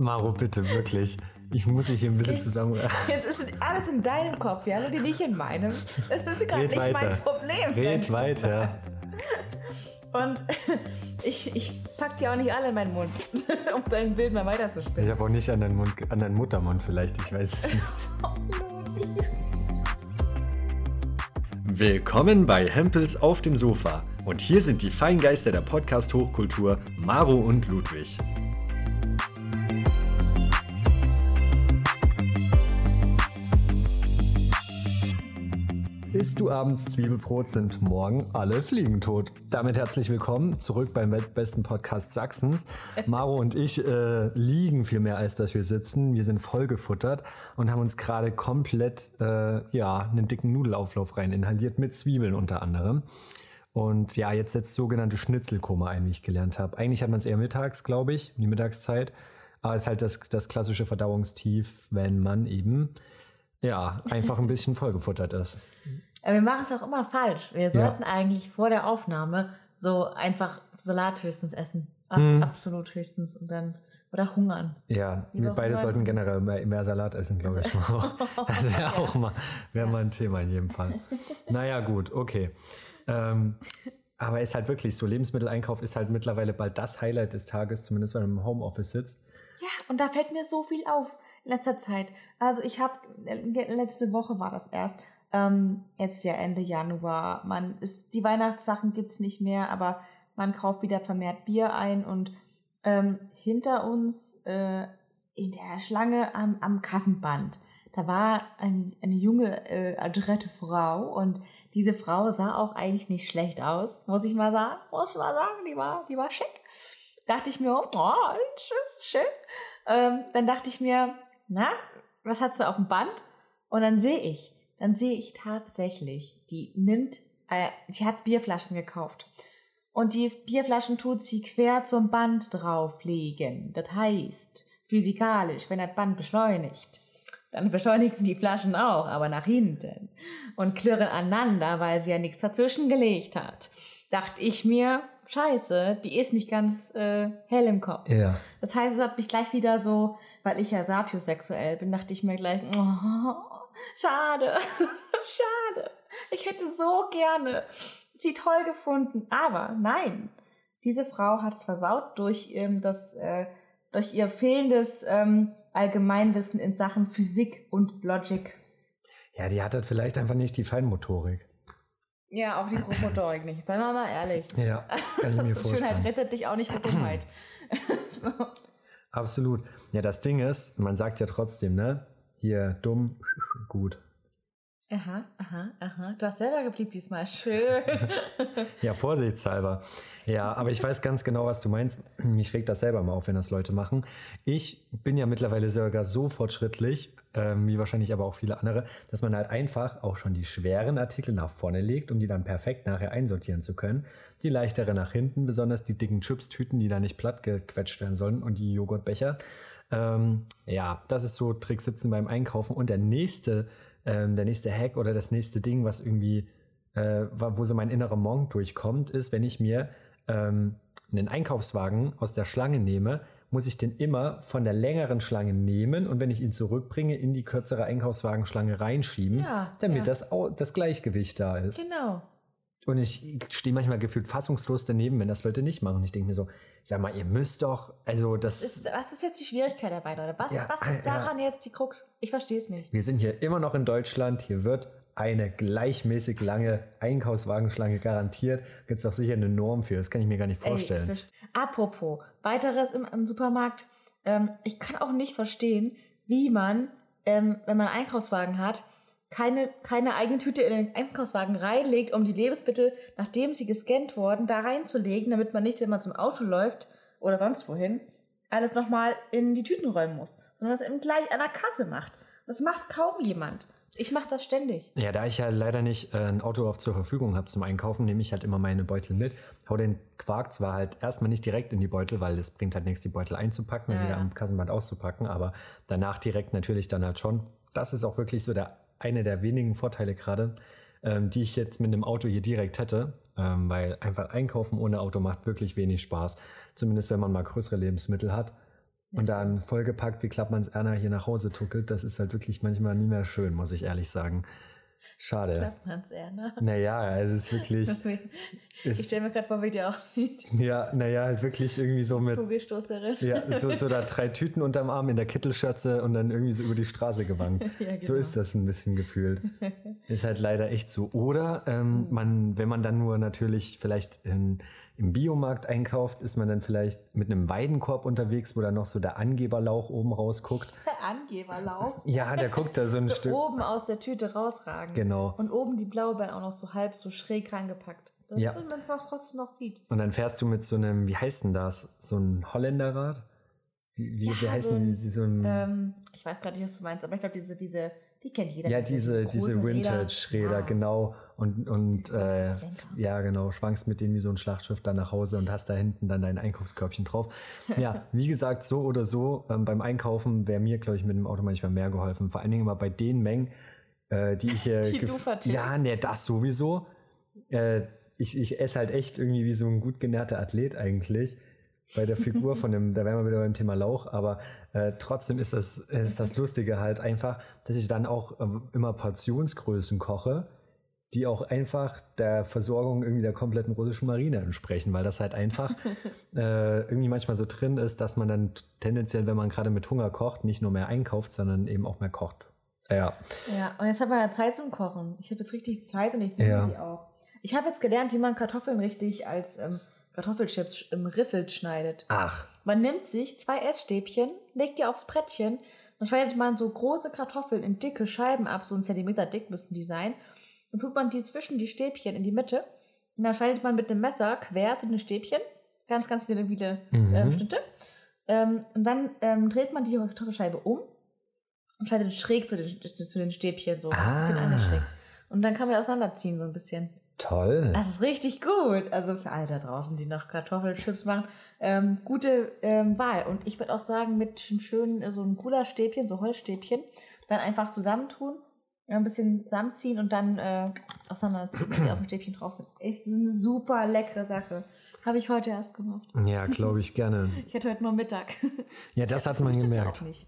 Maro, bitte, wirklich. Ich muss mich hier ein bisschen zusammen. Jetzt ist alles in deinem Kopf, ja, und nicht in meinem. Das ist gerade nicht weiter. mein Problem. Red weiter. Und ich, ich pack dir auch nicht alle in meinen Mund, um dein Bild mal weiterzuspielen. Ich habe auch nicht an deinen, Mund, an deinen Muttermund vielleicht, ich weiß es nicht. Willkommen bei Hempels auf dem Sofa. Und hier sind die Feingeister der Podcast-Hochkultur, Maro und Ludwig. Du abends Zwiebelbrot, sind morgen alle Fliegen tot. Damit herzlich willkommen zurück beim weltbesten Podcast Sachsens. Maro und ich äh, liegen viel mehr, als dass wir sitzen. Wir sind vollgefuttert und haben uns gerade komplett äh, ja, einen dicken Nudelauflauf rein inhaliert, mit Zwiebeln unter anderem. Und ja, jetzt setzt sogenannte Schnitzelkoma ein, wie ich gelernt habe. Eigentlich hat man es eher mittags, glaube ich, die Mittagszeit. Aber es ist halt das, das klassische Verdauungstief, wenn man eben ja, einfach ein bisschen vollgefuttert ist. Wir machen es auch immer falsch. Wir sollten ja. eigentlich vor der Aufnahme so einfach Salat höchstens essen. Ab, hm. Absolut höchstens. Und dann, oder hungern. Ja, wir beide hungern. sollten generell mehr, mehr Salat essen, glaube ich. das wäre auch mal, wäre mal ein Thema in jedem Fall. Naja, gut, okay. Ähm, aber ist halt wirklich so, Lebensmitteleinkauf ist halt mittlerweile bald das Highlight des Tages, zumindest wenn man im Homeoffice sitzt. Ja, und da fällt mir so viel auf in letzter Zeit. Also ich habe, letzte Woche war das erst, ähm, jetzt ja Ende Januar. Man ist, die Weihnachtssachen gibt's nicht mehr, aber man kauft wieder vermehrt Bier ein und ähm, hinter uns äh, in der Schlange am, am Kassenband, da war ein, eine junge, äh, adrette Frau und diese Frau sah auch eigentlich nicht schlecht aus, muss ich mal sagen. Muss ich mal sagen, die war, die war schick. Dachte ich mir, oh, ist schön. Ähm, dann dachte ich mir, na, was hast du auf dem Band? Und dann sehe ich, dann sehe ich tatsächlich, die nimmt, äh, sie hat Bierflaschen gekauft. Und die Bierflaschen tut sie quer zum Band drauflegen. Das heißt, physikalisch, wenn das Band beschleunigt, dann beschleunigen die Flaschen auch, aber nach hinten. Und klirren aneinander, weil sie ja nichts dazwischen gelegt hat. Dachte ich mir, scheiße, die ist nicht ganz äh, hell im Kopf. Ja. Das heißt, es hat mich gleich wieder so, weil ich ja sapiosexuell bin, dachte ich mir gleich, oh, schade, schade. Ich hätte so gerne sie toll gefunden, aber nein, diese Frau hat es versaut durch ähm, das, äh, durch ihr fehlendes ähm, Allgemeinwissen in Sachen Physik und Logik. Ja, die hat halt vielleicht einfach nicht die Feinmotorik. Ja, auch die Grobmotorik nicht. Seien wir mal ehrlich. Ja, kann ich mir vorstellen. Schönheit rettet dich auch nicht vor Dummheit. so. Absolut. Ja, das Ding ist, man sagt ja trotzdem, ne? Hier, dumm, gut. Aha, aha, aha. Du hast selber geblieben diesmal. Schön. ja, vorsichtshalber. Ja, aber ich weiß ganz genau, was du meinst. Mich regt das selber mal auf, wenn das Leute machen. Ich bin ja mittlerweile sogar so fortschrittlich, ähm, wie wahrscheinlich aber auch viele andere, dass man halt einfach auch schon die schweren Artikel nach vorne legt, um die dann perfekt nachher einsortieren zu können. Die leichtere nach hinten, besonders die dicken Chips-Tüten, die da nicht platt gequetscht werden sollen und die Joghurtbecher. Ähm, ja, das ist so Trick 17 beim Einkaufen. Und der nächste ähm, der nächste Hack oder das nächste Ding, was irgendwie, äh, wo so mein innerer Monk durchkommt, ist, wenn ich mir ähm, einen Einkaufswagen aus der Schlange nehme, muss ich den immer von der längeren Schlange nehmen und wenn ich ihn zurückbringe, in die kürzere Einkaufswagenschlange reinschieben, ja, damit ja. Das, das Gleichgewicht da ist. Genau. Und ich stehe manchmal gefühlt fassungslos daneben, wenn das Leute nicht machen. Ich denke mir so, sag mal, ihr müsst doch, also das. Ist, was ist jetzt die Schwierigkeit dabei, Leute? Was, ja, was ist daran ja. jetzt die Krux? Ich verstehe es nicht. Wir sind hier immer noch in Deutschland. Hier wird eine gleichmäßig lange Einkaufswagenschlange garantiert. Gibt es doch sicher eine Norm für. Das kann ich mir gar nicht vorstellen. Ey, Apropos, weiteres im, im Supermarkt. Ähm, ich kann auch nicht verstehen, wie man, ähm, wenn man einen Einkaufswagen hat, keine, keine eigene Tüte in den Einkaufswagen reinlegt, um die Lebensmittel, nachdem sie gescannt wurden, da reinzulegen, damit man nicht, wenn man zum Auto läuft oder sonst wohin, alles nochmal in die Tüten räumen muss, sondern das eben gleich an der Kasse macht. Das macht kaum jemand. Ich mache das ständig. Ja, da ich ja leider nicht äh, ein Auto auf zur Verfügung habe zum Einkaufen, nehme ich halt immer meine Beutel mit. Hau den Quark zwar halt erstmal nicht direkt in die Beutel, weil es bringt halt nichts, die Beutel einzupacken ja, und wieder ja. am Kassenband auszupacken, aber danach direkt natürlich dann halt schon. Das ist auch wirklich so der eine der wenigen Vorteile gerade, ähm, die ich jetzt mit dem Auto hier direkt hätte, ähm, weil einfach einkaufen ohne Auto macht wirklich wenig Spaß. Zumindest wenn man mal größere Lebensmittel hat. und dann vollgepackt wie Klappmanns Erna hier nach Hause tuckelt, das ist halt wirklich manchmal nie mehr schön, muss ich ehrlich sagen. Schade. Klappmanns Erna. Naja, es ist wirklich. ich stelle mir gerade vor, wie die aussieht. Ja, naja, halt wirklich irgendwie so mit. Kugelstoßerin. Ja, so, so da drei Tüten unterm Arm in der Kittelschürze und dann irgendwie so über die Straße gewankt. Ja, genau. So ist das ein bisschen gefühlt. Ist halt leider echt so. Oder ähm, man, wenn man dann nur natürlich vielleicht in, im Biomarkt einkauft, ist man dann vielleicht mit einem Weidenkorb unterwegs, wo dann noch so der Angeberlauch oben rausguckt. Angeberlauch. Ja, der guckt da so ein So Stück. oben aus der Tüte rausragen. Genau. Und oben die Blaubeeren auch noch so halb so schräg reingepackt. Das Ja. man es noch trotzdem noch sieht. Und dann fährst du mit so einem, wie heißt denn das? So ein Holländerrad? Wie, wie, wie Ja, heißen so ein, die? So ein, Ähm, ich weiß gerade nicht, was du meinst, aber ich glaube, diese, diese, die kennt jeder. ja, diese, diese Vintage-Räder, Ja. genau. Und, und äh, ja, genau, schwankst mit denen wie so ein Schlachtschiff dann nach Hause und hast da hinten dann dein Einkaufskörbchen drauf. Ja, wie gesagt, so oder so, ähm, beim Einkaufen wäre mir, glaube ich, mit dem Auto manchmal mehr geholfen. Vor allen Dingen immer bei den Mengen, äh, die ich hier. Die. Ja, ne, das sowieso. Äh, ich, ich esse halt echt irgendwie wie so ein gut genährter Athlet eigentlich. Bei der Figur von dem, da wären wir wieder beim Thema Lauch, aber äh, trotzdem ist das, ist das Lustige halt einfach, dass ich dann auch äh, immer Portionsgrößen koche, die auch einfach der Versorgung irgendwie der kompletten russischen Marine entsprechen, weil das halt einfach äh, irgendwie manchmal so drin ist, dass man dann tendenziell, wenn man gerade mit Hunger kocht, nicht nur mehr einkauft, sondern eben auch mehr kocht. Ja. Ja, und jetzt haben wir ja Zeit zum Kochen. Ich habe jetzt richtig Zeit und ich nehme Ja. die auch. Ich habe jetzt gelernt, wie man Kartoffeln richtig als ähm, Kartoffelchips im Riffel schneidet. Ach, Man nimmt sich zwei Essstäbchen, legt die aufs Brettchen, dann schneidet man so große Kartoffeln in dicke Scheiben ab, so einen Zentimeter dick müssten die sein. Dann tut man die zwischen die Stäbchen in die Mitte und dann schneidet man mit dem Messer quer zu den Stäbchen, ganz, ganz viele, viele Mhm. ähm, Schnitte. Ähm, und dann ähm, dreht man die Kartoffelscheibe um und schneidet schräg zu den, zu den Stäbchen, so ein bisschen Ah. anders schräg. Und dann kann man auseinanderziehen, so ein bisschen. toll. Das ist richtig gut. Also für alle da draußen, die noch Kartoffelchips machen, ähm, gute ähm, Wahl. Und ich würde auch sagen, mit einem schönen, äh, so ein cooler Stäbchen, so Holzstäbchen, dann einfach zusammentun, ja, ein bisschen zusammenziehen und dann äh, auseinanderziehen, wenn die auf dem Stäbchen drauf sind. Ist eine super leckere Sache. Habe ich heute erst gemacht. Ja, glaube ich gerne. Ich hatte heute nur Mittag. Ja, das hat man gemerkt. Auch nicht.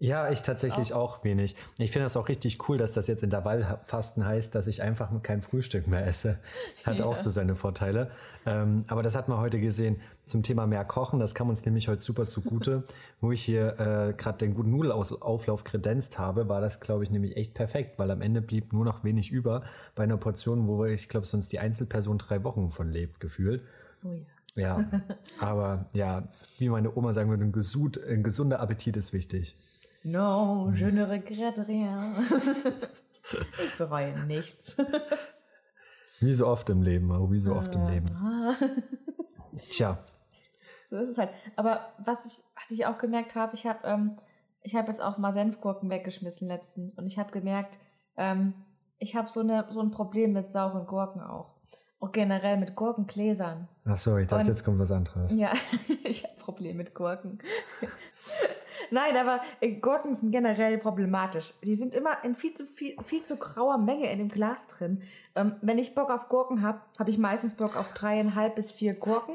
Ja, ich tatsächlich auch wenig. Ich finde das auch richtig cool, dass das jetzt Intervallfasten heißt, dass ich einfach kein Frühstück mehr esse. Hat auch Ja. so seine Vorteile. Ähm, aber das hat man heute gesehen zum Thema mehr Kochen. Das kam uns nämlich heute super zugute. Wo ich hier äh, gerade den guten Nudelauflauf kredenzt habe, war das, glaube ich, nämlich echt perfekt, weil am Ende blieb nur noch wenig über bei einer Portion, wo ich glaube, sonst die Einzelperson drei Wochen von lebt, gefühlt. Oh ja. Ja, aber ja, wie meine Oma sagen würde, ein, gesund, ein gesunder Appetit ist wichtig. No, je ne regrette rien. ich bereue nichts. Wie so oft im Leben, oh, wie so oft im Leben. Ah. Tja, So ist es halt. Aber was ich, was ich auch gemerkt habe, ich habe ähm, ich habe jetzt auch mal Senfgurken weggeschmissen letztens und ich habe gemerkt, ähm, ich habe so, eine, so ein Problem mit sauren Gurken auch. Auch generell mit Gurkengläsern. ach so, ich dachte, Und- jetzt kommt was anderes. Ja, ich habe Probleme mit Gurken. Nein, aber äh, Gurken sind generell problematisch. Die sind immer in viel zu viel, viel zu grauer Menge in dem Glas drin. Ähm, wenn ich Bock auf Gurken habe, habe ich meistens Bock auf dreieinhalb bis vier Gurken.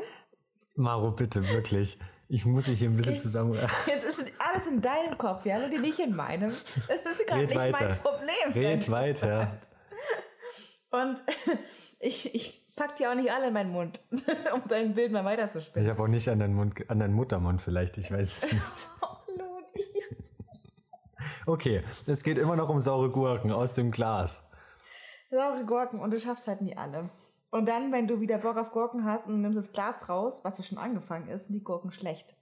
Maro, bitte, wirklich. Ich muss mich hier ein bisschen zusammen. Jetzt ist alles in deinem Kopf, ja, und nicht in meinem. Das ist gerade nicht mein weiter. Problem. Red weiter. Und ich, ich pack die auch nicht alle in meinen Mund, um dein Bild mal Ich weiterzuspinnen. habe auch nicht an deinen, Mund, an deinen Muttermund vielleicht, ich weiß es nicht. Okay, es geht immer noch um saure Gurken aus dem Glas. Saure Gurken und du schaffst halt nie alle. Und dann, wenn du wieder Bock auf Gurken hast und du nimmst das Glas raus, was ja schon angefangen ist, sind die Gurken schlecht.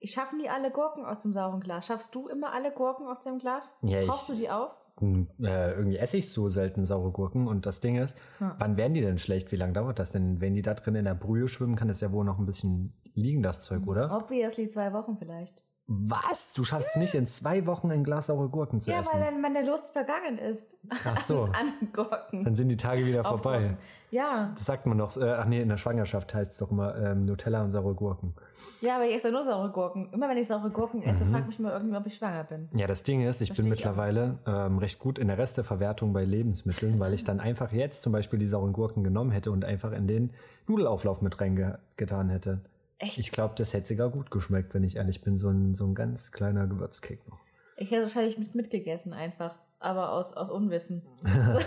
Ich schaffe nie alle Gurken aus dem sauren Glas. Schaffst du immer alle Gurken aus dem Glas? Ja, Brauchst du die auf? Äh, irgendwie esse ich so selten saure Gurken und das Ding ist, Hm. wann werden die denn schlecht? Wie lange dauert das denn? Wenn die da drin in der Brühe schwimmen, kann das ja wohl noch ein bisschen liegen, das Zeug, oder? Obviously zwei Wochen vielleicht. Was? Du schaffst nicht in zwei Wochen ein Glas saure Gurken zu Ja, essen? weil dann meine Lust vergangen ist. Ach so. An, Gurken. Dann sind die Tage wieder Auf vorbei. Gurken. Ja, Das sagt man doch. Äh, ach nee, in der Schwangerschaft heißt es doch immer ähm, Nutella und saure Gurken. ja, aber ich esse nur saure Gurken. Immer wenn ich saure Gurken Mhm. esse, fragt mich mal irgendwann, ob ich schwanger bin. Ja, das Ding ist, ich bin Versteh ich auch. mittlerweile ähm, recht gut in der Resteverwertung bei Lebensmitteln, weil ich dann einfach jetzt zum Beispiel die sauren Gurken genommen hätte und einfach in den Nudelauflauf mit reingetan hätte. Echt? Ich glaube, das hätte sogar gut geschmeckt, wenn ich ehrlich bin. So ein, so ein ganz kleiner Gewürzcake noch. Ich hätte wahrscheinlich mit mitgegessen einfach, aber aus, aus Unwissen.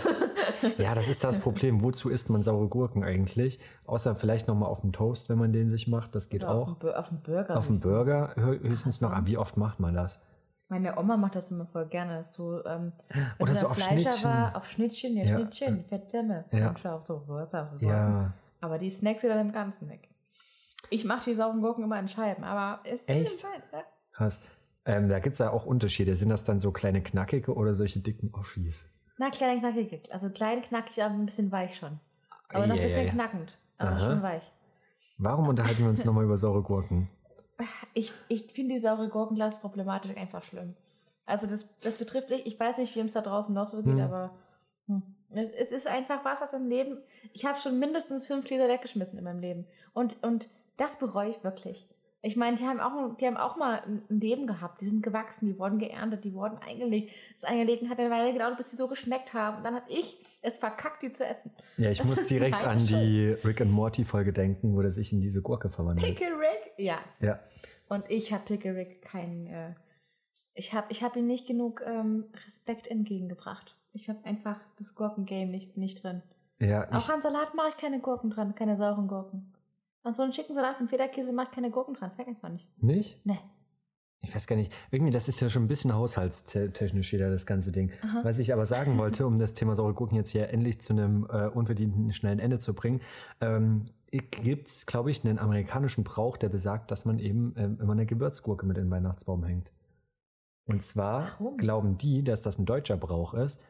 Ja, das ist das Problem. Wozu isst man saure Gurken eigentlich? Außer vielleicht nochmal auf dem Toast, wenn man den sich macht. Das geht Oder auf auch. auf dem Burger. Auf dem. Burger hö- höchstens noch. Aber wie oft macht man das? Meine Oma macht das immer voll gerne. So, ähm, Oder so auf Fleischer Schnittchen. War, auf Schnittchen, ja, Ja. Schnittchen, Fettdämme. Ja. Und auf so Wörter. Ja. Aber die snacks sie dann im Ganzen weg. Ich mache die sauren Gurken immer in Scheiben, aber ist Echt? Meins, ja? Krass. Ähm, da gibt es ja auch Unterschiede. Sind das dann so kleine knackige oder solche dicken Oschis? Na, klein knackig. Also klein knackig, aber ein bisschen weich schon. Aber noch ein bisschen knackend, aber Aha. schon weich. Warum unterhalten wir uns nochmal über saure Gurken? Ich, ich finde die saure Gurkenglas problematisch einfach schlimm. Also das, das betrifft, ich ich weiß nicht, wie es da draußen noch so geht, Hm. aber hm. es, es ist einfach was, was im Leben, ich habe schon mindestens fünf Liter weggeschmissen in meinem Leben. Und, und das bereue ich wirklich. Ich meine, die haben, auch, die haben auch mal ein Leben gehabt, die sind gewachsen, die wurden geerntet, die wurden eingelegt. Das Eingelegen hat eine Weile gedauert, bis sie so geschmeckt haben. Und dann habe ich es verkackt, die zu essen. Ja, ich Das muss direkt an die Rick and Morty Folge denken, wo der sich in diese Gurke verwandelt. Pickle Rick? Ja, Ja. Und ich habe Pickle Rick keinen, äh, ich habe ich hab ihm nicht genug ähm, Respekt entgegengebracht. Ich habe einfach das Gurkengame nicht, nicht drin. Ja, Auch an Salat mache ich keine Gurken dran, keine sauren Gurken. An so einen schicken Salat mit Federkäse mache ich keine Gurken dran. Fängt einfach nicht. nicht? Ne. Ich weiß gar nicht. Irgendwie, das ist ja schon ein bisschen haushaltstechnisch wieder, das ganze Ding. Aha. Was ich aber sagen wollte, um das Thema saure Gurken jetzt hier endlich zu einem äh, unverdienten, schnellen Ende zu bringen, ähm, gibt es, glaube ich, einen amerikanischen Brauch, der besagt, dass man eben ähm, immer eine Gewürzgurke mit in den Weihnachtsbaum hängt. Und zwar Warum? glauben die, dass das ein deutscher Brauch ist,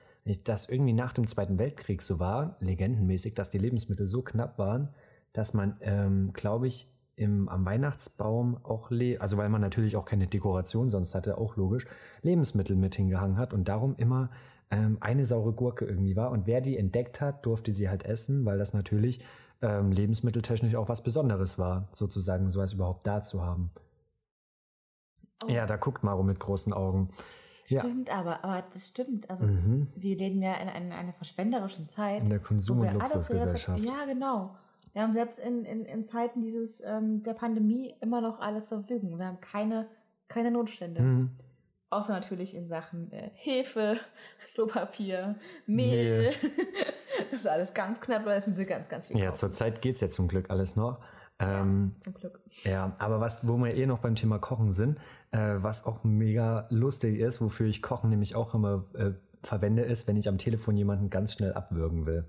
dass irgendwie nach dem Zweiten Weltkrieg so war, legendenmäßig, dass die Lebensmittel so knapp waren, dass man, ähm, glaube ich, im, am Weihnachtsbaum auch, le also weil man natürlich auch keine Dekoration sonst hatte, auch logisch, Lebensmittel mit hingehangen hat und darum immer ähm, eine saure Gurke irgendwie war. Und wer die entdeckt hat, durfte sie halt essen, weil das natürlich ähm, lebensmitteltechnisch auch was Besonderes war, sozusagen sowas überhaupt da zu haben. Oh, Ja, da guckt Maro mit großen Augen. Ja. Stimmt aber, aber das stimmt. Also Mhm. wir leben ja in, in einer verschwenderischen Zeit. In der Konsum- und Luxusgesellschaft. Ja, genau. Wir haben selbst in, in, in Zeiten dieses, ähm, der Pandemie immer noch alles zur Verfügung. Wir haben keine, keine Notstände. Mhm. Außer natürlich in Sachen äh, Hefe, Klopapier, Mehl. das ist alles ganz knapp, weil es mit so ganz, ganz viel Ja, zurzeit geht es ja zum Glück alles noch. Ähm, Zum Glück. ja, aber was, wo wir eh noch beim Thema Kochen sind, äh, was auch mega lustig ist, wofür ich Kochen nämlich auch immer äh, verwende, ist, wenn ich am Telefon jemanden ganz schnell abwürgen will.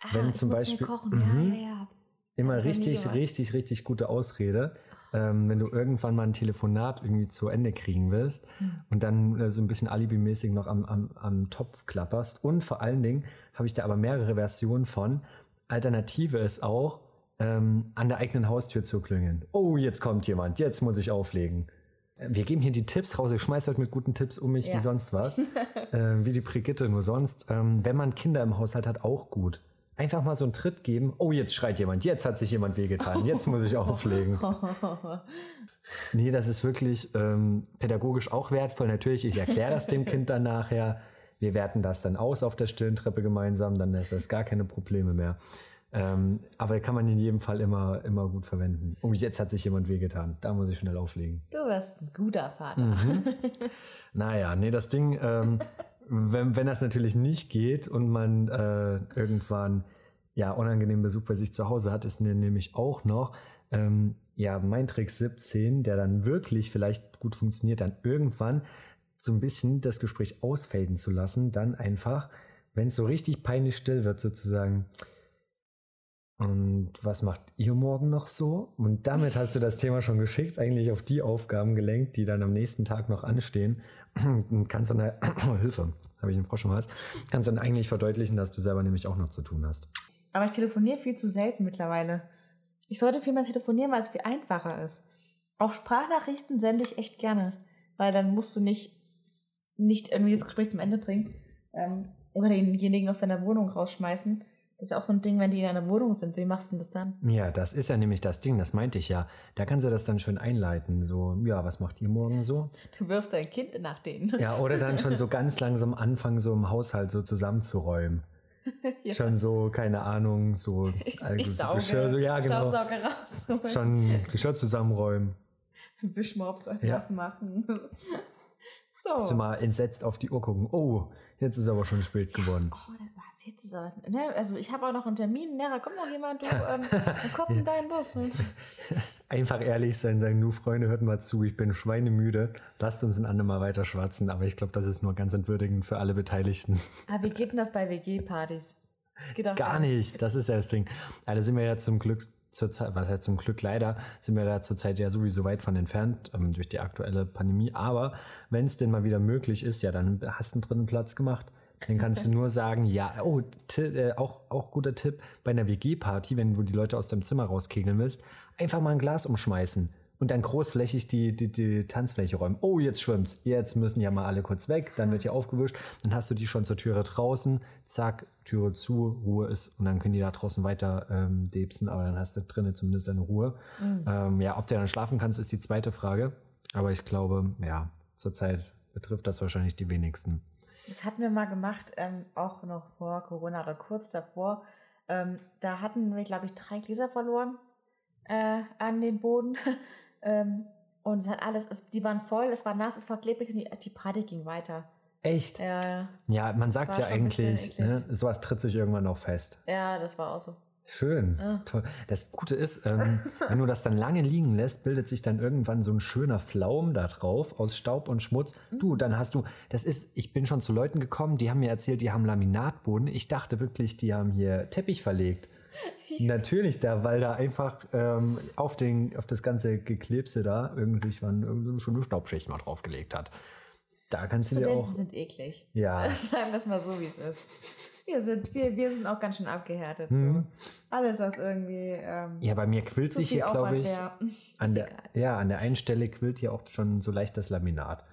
Ah, Wenn zum Beispiel- kochen. Mhm. Ja, ja, ja. Immer richtig, richtig, richtig gute Ausrede, ähm, wenn du irgendwann mal ein Telefonat irgendwie zu Ende kriegen willst Hm. und dann äh, so ein bisschen alibimäßig noch am, am, am Topf klapperst. Und vor allen Dingen habe ich da aber mehrere Versionen von. Alternative ist auch, ähm, an der eigenen Haustür zu klingeln. Oh, jetzt kommt jemand, jetzt muss ich auflegen. Äh, Wir geben hier die Tipps raus. Ich schmeiß heute mit guten Tipps um mich Ja. wie sonst was. äh, wie die Brigitte, nur sonst. Ähm, wenn man Kinder im Haushalt hat, auch gut. Einfach mal so einen Tritt geben. Oh, jetzt schreit jemand. Jetzt hat sich jemand wehgetan. Jetzt muss ich auflegen. Nee, das ist wirklich ähm, pädagogisch auch wertvoll. Natürlich, ich erkläre das dem Kind dann nachher. Wir werten das dann aus auf der Stirntreppe gemeinsam. Dann ist das gar keine Probleme mehr. Ähm, aber kann man in jedem Fall immer, immer gut verwenden. Oh, jetzt hat sich jemand wehgetan. Da muss ich schnell auflegen. Du wirst ein guter Vater. Mhm. Naja, nee, das Ding, ähm, wenn, wenn das natürlich nicht geht und man äh, irgendwann ja unangenehmen Besuch bei sich zu Hause hat, ist nämlich auch noch ähm, ja mein Trick 17, der dann wirklich vielleicht gut funktioniert, dann irgendwann so ein bisschen das Gespräch ausfaden zu lassen, dann einfach, wenn es so richtig peinlich still wird, sozusagen. Und was macht ihr morgen noch so? Und damit hast du das Thema schon geschickt, eigentlich auf die Aufgaben gelenkt, die dann am nächsten Tag noch anstehen. Kannst dann, Hilfe, habe ich einen Frosch im Hals, kannst dann eigentlich verdeutlichen, dass du selber nämlich auch noch zu tun hast. Aber ich telefoniere viel zu selten mittlerweile. Ich sollte viel mehr telefonieren, weil es viel einfacher ist. Auch Sprachnachrichten sende ich echt gerne, weil dann musst du nicht, nicht irgendwie das Gespräch zum Ende bringen ähm, oder denjenigen aus deiner Wohnung rausschmeißen. Das ist ja auch so ein Ding, wenn die in deiner Wohnung sind. Wie machst du denn das dann? Ja, das ist ja nämlich das Ding, das meinte ich ja. Da kannst du das dann schön einleiten. So, ja, was macht ihr morgen so? Du wirfst dein Kind nach denen. Ja, oder dann schon so ganz langsam anfangen, so im Haushalt so zusammenzuräumen. Schon so, keine Ahnung, so, Ich, also ich so sauge, Geschirr, so, ja, genau. Schon Geschirr zusammenräumen. Wischmopp Ja. was machen. So. So mal entsetzt auf die Uhr gucken. Oh, jetzt ist aber schon spät geworden. Oh, das jetzt aber, ne, also ich habe auch noch einen Termin, ne, da kommt noch jemand, du, ähm, kommt in dein Bus. Und, Einfach ehrlich sein, sagen, du Freunde, hört mal zu, ich bin schweinemüde. Lasst uns ein andermal weiter schwatzen. Aber ich glaube, das ist nur ganz entwürdigend für alle Beteiligten. aber wie geht denn das bei WG-Partys? Auch Gar nicht, das ist ja das Ding. Da sind wir ja zum Glück zur Zeit, was heißt zum Glück leider, sind wir da zurzeit ja sowieso weit von entfernt ähm, durch die aktuelle Pandemie. Aber wenn es denn mal wieder möglich ist, ja, dann hast du einen dritten Platz gemacht. Dann kannst du nur sagen, ja, oh, äh, auch, auch guter Tipp, bei einer WG-Party, wenn du die Leute aus dem Zimmer rauskegeln willst, einfach mal ein Glas umschmeißen und dann großflächig die, die, die Tanzfläche räumen. Oh, jetzt schwimmt's. Jetzt müssen ja mal alle kurz weg, dann wird hier aufgewischt, dann hast du die schon zur Türe draußen, zack, Türe zu, Ruhe ist und dann können die da draußen weiter ähm, debsen, aber dann hast du drinnen zumindest deine Ruhe. Ähm, ja, ob du dann schlafen kannst, ist die zweite Frage. Aber ich glaube, ja, zurzeit betrifft das wahrscheinlich die wenigsten. Das hatten wir mal gemacht, ähm, auch noch vor Corona oder kurz davor. Ähm, da hatten wir, glaube ich, drei Gläser verloren äh, an den Boden. ähm, und es hat alles, es, die waren voll, es war nass, es war klebrig und die, die Party ging weiter. Echt? Ja, Ja, man sagt ja eigentlich, ne, sowas tritt sich irgendwann noch fest. ja, das war auch so. Schön. Toll. Das Gute ist, ähm, wenn du das dann lange liegen lässt, bildet sich dann irgendwann so ein schöner Flaum da drauf aus Staub und Schmutz. Du, dann hast du, das ist, ich bin schon zu Leuten gekommen, die haben mir erzählt, die haben Laminatboden. Ich dachte wirklich, die haben hier Teppich verlegt. Natürlich da, weil da einfach ähm, auf, den, auf das ganze Geklebse da irgendwie man irgendeine schöne Staubschicht mal draufgelegt hat. Da kannst du dir Studenten auch. sind eklig. Ja. Sagen wir es mal so, wie es ist. Wir sind, wir, wir sind auch ganz schön abgehärtet. Hm. So. Alles, was irgendwie ähm, Ja, bei mir quillt sich hier, glaube ich. wär, An der, egal. ja, an der einen Stelle quillt hier auch schon so leicht das Laminat.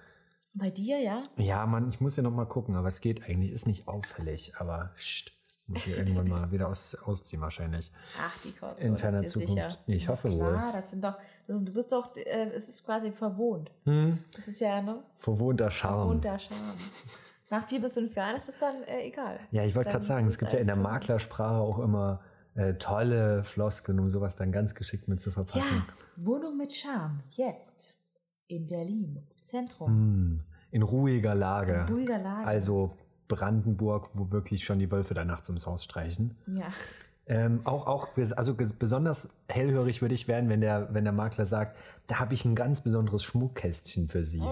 Bei dir, ja? Ja, Mann, ich muss ja noch mal gucken, aber es geht eigentlich, ist nicht auffällig, aber scht, muss ich irgendwann mal wieder aus, ausziehen wahrscheinlich. Ach, die Kotze. In ferner Zukunft. sicher. Ich hoffe ja, wohl. Klar, das sind doch, das du bist doch, äh, es ist quasi verwohnt. Hm, Das ist ja, ne? verwohnter Charme. Verwohnter Charme. Nach vier bis fünf Jahren ist es dann äh, egal. Ja, ich wollte gerade sagen, es gibt ja in der. Maklersprache auch immer äh, tolle Floskeln, um sowas dann ganz geschickt mit zu verpacken. Ja, Wohnung mit Charme. Jetzt. In Berlin. Zentrum. Hm, in ruhiger Lage. In ruhiger Lage. Also Brandenburg, wo wirklich schon die Wölfe da nachts ums Haus streichen. Ja. Ähm, auch, auch, also besonders hellhörig würde ich werden, wenn der, wenn der Makler sagt, da habe ich ein ganz besonderes Schmuckkästchen für Sie. Oh,